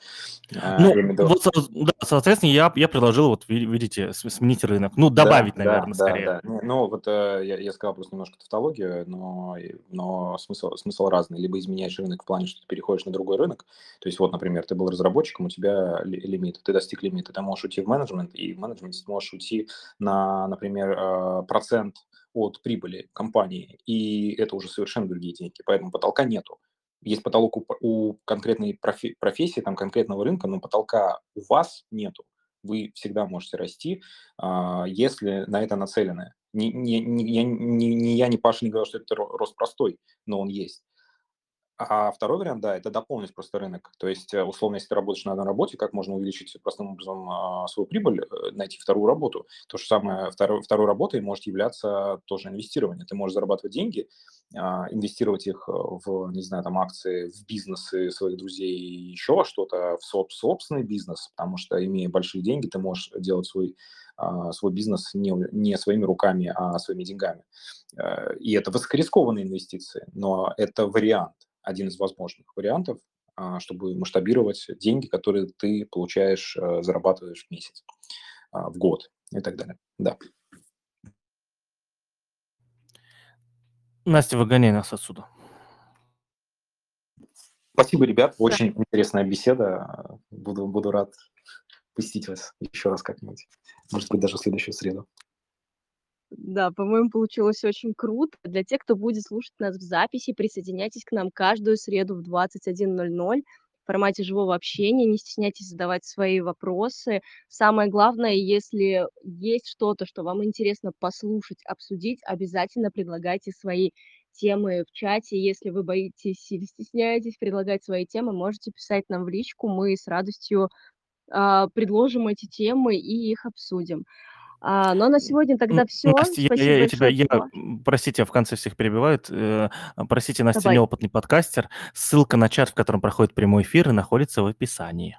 А, ну, вот, да, соответственно, я, я предложил, вот видите, сменить рынок. Ну, добавить, да, наверное, да, скорее. Да, да. Ну, вот э, я, я сказал просто немножко тавтологию, но, но смысл, смысл разный. Либо изменяешь рынок в плане, что ты переходишь на другой рынок. То есть, вот, например, ты был разработчиком, у тебя лимит, ты достиг лимита, ты можешь уйти в менеджмент, и в менеджменте ты можешь уйти на, например, э, процент от прибыли компании, и это уже совершенно другие деньги, поэтому потолка нету есть потолок у, у конкретной профи, профессии, там конкретного рынка, но потолка у вас нету. Вы всегда можете расти, а, если на это нацелены. Не, не, не, я, не, не я, не Паша не говорю, что это рост простой, но он есть. А второй вариант, да, это дополнить просто рынок. То есть, э, условно, если ты работаешь на одной работе, как можно увеличить простым образом а, свою прибыль, э, найти вторую работу. То же самое, второй, второй работой может являться тоже инвестирование. Ты можешь зарабатывать деньги, а, инвестировать их э, в, не знаю, там, акции, в бизнесы своих друзей, еще во что-то, в собственный бизнес, потому что, имея большие деньги, ты можешь делать свой а, свой бизнес не, не своими руками, а своими деньгами. И это высокорискованные инвестиции, но это вариант один из возможных вариантов, а, чтобы масштабировать деньги, которые ты получаешь, э, зарабатываешь в месяц, а, в год и так далее. Да. Настя, выгоняй нас отсюда. Спасибо, ребят. Очень да. интересная беседа. Буду, буду рад посетить вас еще раз как-нибудь. Может быть, даже в следующую среду. Да, по-моему, получилось очень круто. Для тех, кто будет слушать нас в записи, присоединяйтесь к нам каждую среду в 21.00 в формате живого общения. Не стесняйтесь задавать свои вопросы. Самое главное, если есть что-то, что вам интересно послушать, обсудить, обязательно предлагайте свои темы в чате. Если вы боитесь или стесняетесь предлагать свои темы, можете писать нам в личку. Мы с радостью э, предложим эти темы и их обсудим. А, но на сегодня тогда все. Настя, я, я, я тебя, я, простите, в конце всех перебивают. Э, простите, Настя Давай. неопытный подкастер. Ссылка на чат, в котором проходит прямой эфир, находится в описании.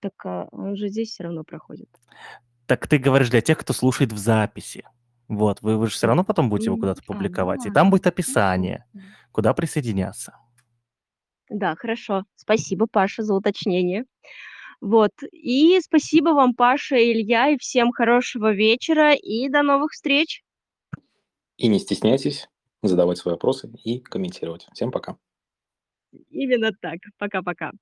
Так а, он же здесь все равно проходит. Так ты говоришь для тех, кто слушает в записи. Вот, вы, вы же все равно потом будете его куда-то публиковать. И там будет описание, куда присоединяться. Да, хорошо. Спасибо, Паша, за уточнение. Вот. И спасибо вам, Паша и Илья, и всем хорошего вечера, и до новых встреч. И не стесняйтесь задавать свои вопросы и комментировать. Всем пока. Именно так. Пока-пока.